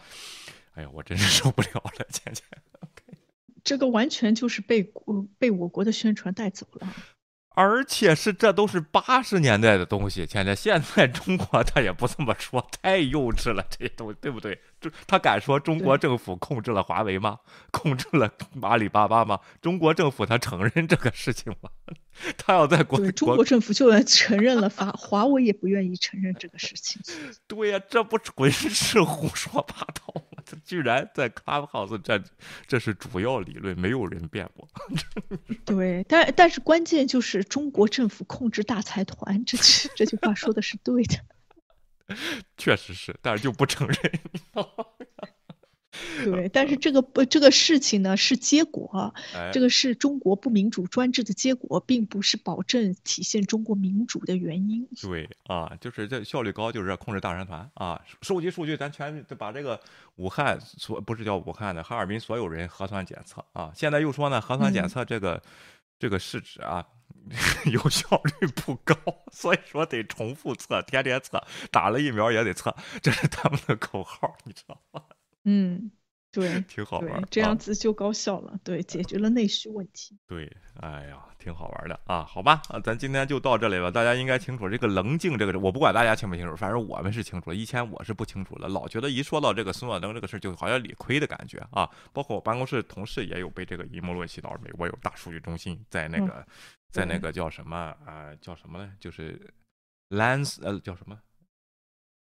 哎呀，我真是受不了了，倩倩。这个完全就是被国被我国的宣传带走了。而且是这都是八十年代的东西，现在现在中国他也不这么说，太幼稚了，这些东西对不对？就他敢说中国政府控制了华为吗？控制了阿里巴巴吗？中国政府他承认这个事情吗？他要在国中国政府就算承认了，华华为也不愿意承认这个事情。<laughs> 对呀，这不纯是胡说八道吗？他居然在 Clubhouse 这这是主要理论，没有人辩驳。<laughs> 对，但但是关键就是中国政府控制大财团，这这句话说的是对的。确实是，但是就不承认。<laughs> 对，但是这个不这个事情呢是结果，这个是中国不民主专制的结果，并不是保证体现中国民主的原因。对啊，就是这效率高，就是控制大财团啊，收集数据，咱全把这个武汉所不是叫武汉的哈尔滨所有人核酸检测啊，现在又说呢核酸检测这个这个试纸啊 <laughs> 有效率不高，所以说得重复测，天天测，打了疫苗也得测，这是他们的口号，你知道吗？嗯，<laughs> 对，挺好玩，这样子就高效了，对，<laughs> 解决了内需问题。对，哎呀，挺好玩的啊，好吧，啊，咱今天就到这里吧。大家应该清楚这个棱镜这个，我不管大家清不清楚，反正我们是清楚了。以前我是不清楚的，老觉得一说到这个孙诺登这个事儿，就好像理亏的感觉啊。包括我办公室同事也有被这个阴谋论洗脑，美国有大数据中心在那个，在那个叫什么啊，叫什么呢？就是 Lens，呃，叫什么？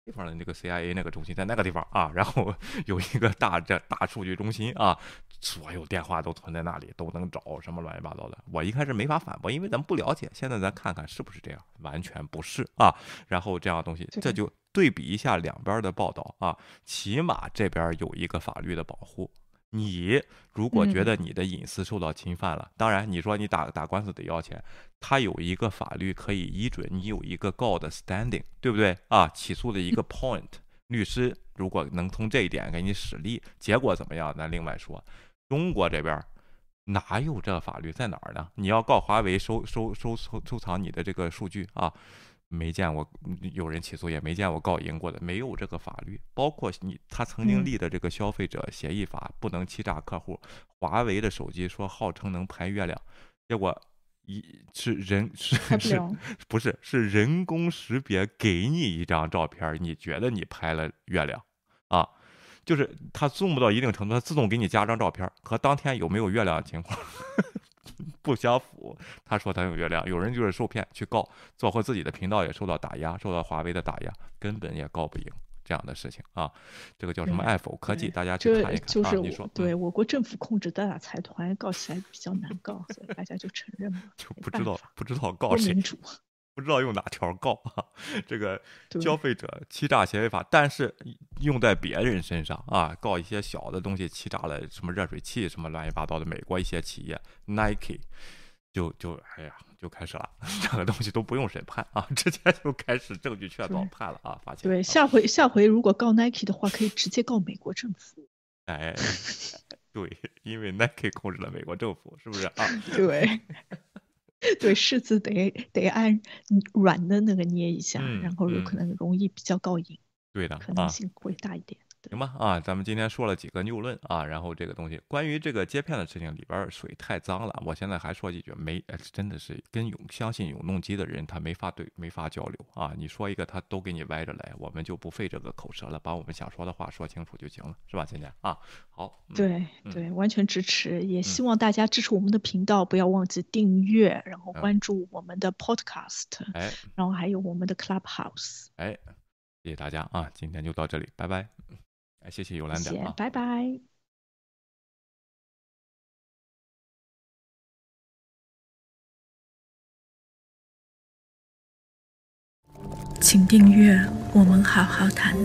地方的那个 CIA 那个中心在那个地方啊，然后 <laughs> 有一个大这大数据中心啊，所有电话都存在那里，都能找什么乱七八糟的。我一开始没法反驳，因为咱们不了解。现在咱看看是不是这样，完全不是啊。然后这样东西，这就对比一下两边的报道啊，起码这边有一个法律的保护。你如果觉得你的隐私受到侵犯了，当然你说你打打官司得要钱，他有一个法律可以依准，你有一个告的 standing，对不对啊？起诉的一个 point，律师如果能从这一点给你使力，结果怎么样？咱另外说。中国这边哪有这法律在哪儿呢？你要告华为收收收收收藏你的这个数据啊？没见过有人起诉，也没见过告赢过的，没有这个法律。包括你他曾经立的这个消费者协议法，不能欺诈客户。华为的手机说号称能拍月亮，结果一是人是是，不是是人工识别给你一张照片，你觉得你拍了月亮啊？就是它 zoom 到一定程度，它自动给你加张照片，和当天有没有月亮的情况。<laughs> 不相符，他说他有月亮，有人就是受骗去告，做后自己的频道也受到打压，受到华为的打压，根本也告不赢这样的事情啊。这个叫什么爱否科技，大家去看一看。就是你说，对我国政府控制的大财团告起来比较难告，所以大家就承认了。就不知道不知道告谁。不知道用哪条告啊？这个消费者欺诈行为法，但是用在别人身上啊，告一些小的东西欺诈了什么热水器什么乱七八糟的，美国一些企业 Nike 就就哎呀就开始了，这个东西都不用审判啊，<laughs> 直接就开始证据确凿判了啊，发现对下回下回如果告 Nike 的话，可以直接告美国政府。<laughs> 哎，对，因为 Nike 控制了美国政府，是不是啊？<laughs> 对。对柿子得得按软的那个捏一下，然后有可能容易比较高音，对的，可能性会大一点。行吧，啊，咱们今天说了几个谬论啊，然后这个东西关于这个接片的事情里边水太脏了，我现在还说几句，没，真的是跟永相信永动机的人他没法对，没法交流啊，你说一个他都给你歪着来，我们就不费这个口舌了，把我们想说的话说清楚就行了，是吧，今天啊，好，对对，完全支持，也希望大家支持我们的频道，不要忘记订阅，然后关注我们的 Podcast，哎，然后还有我们的 Clubhouse，哎，谢谢大家啊，今天就到这里，拜拜。哎，谢谢尤兰的啊，拜拜。请订阅，我们好好谈。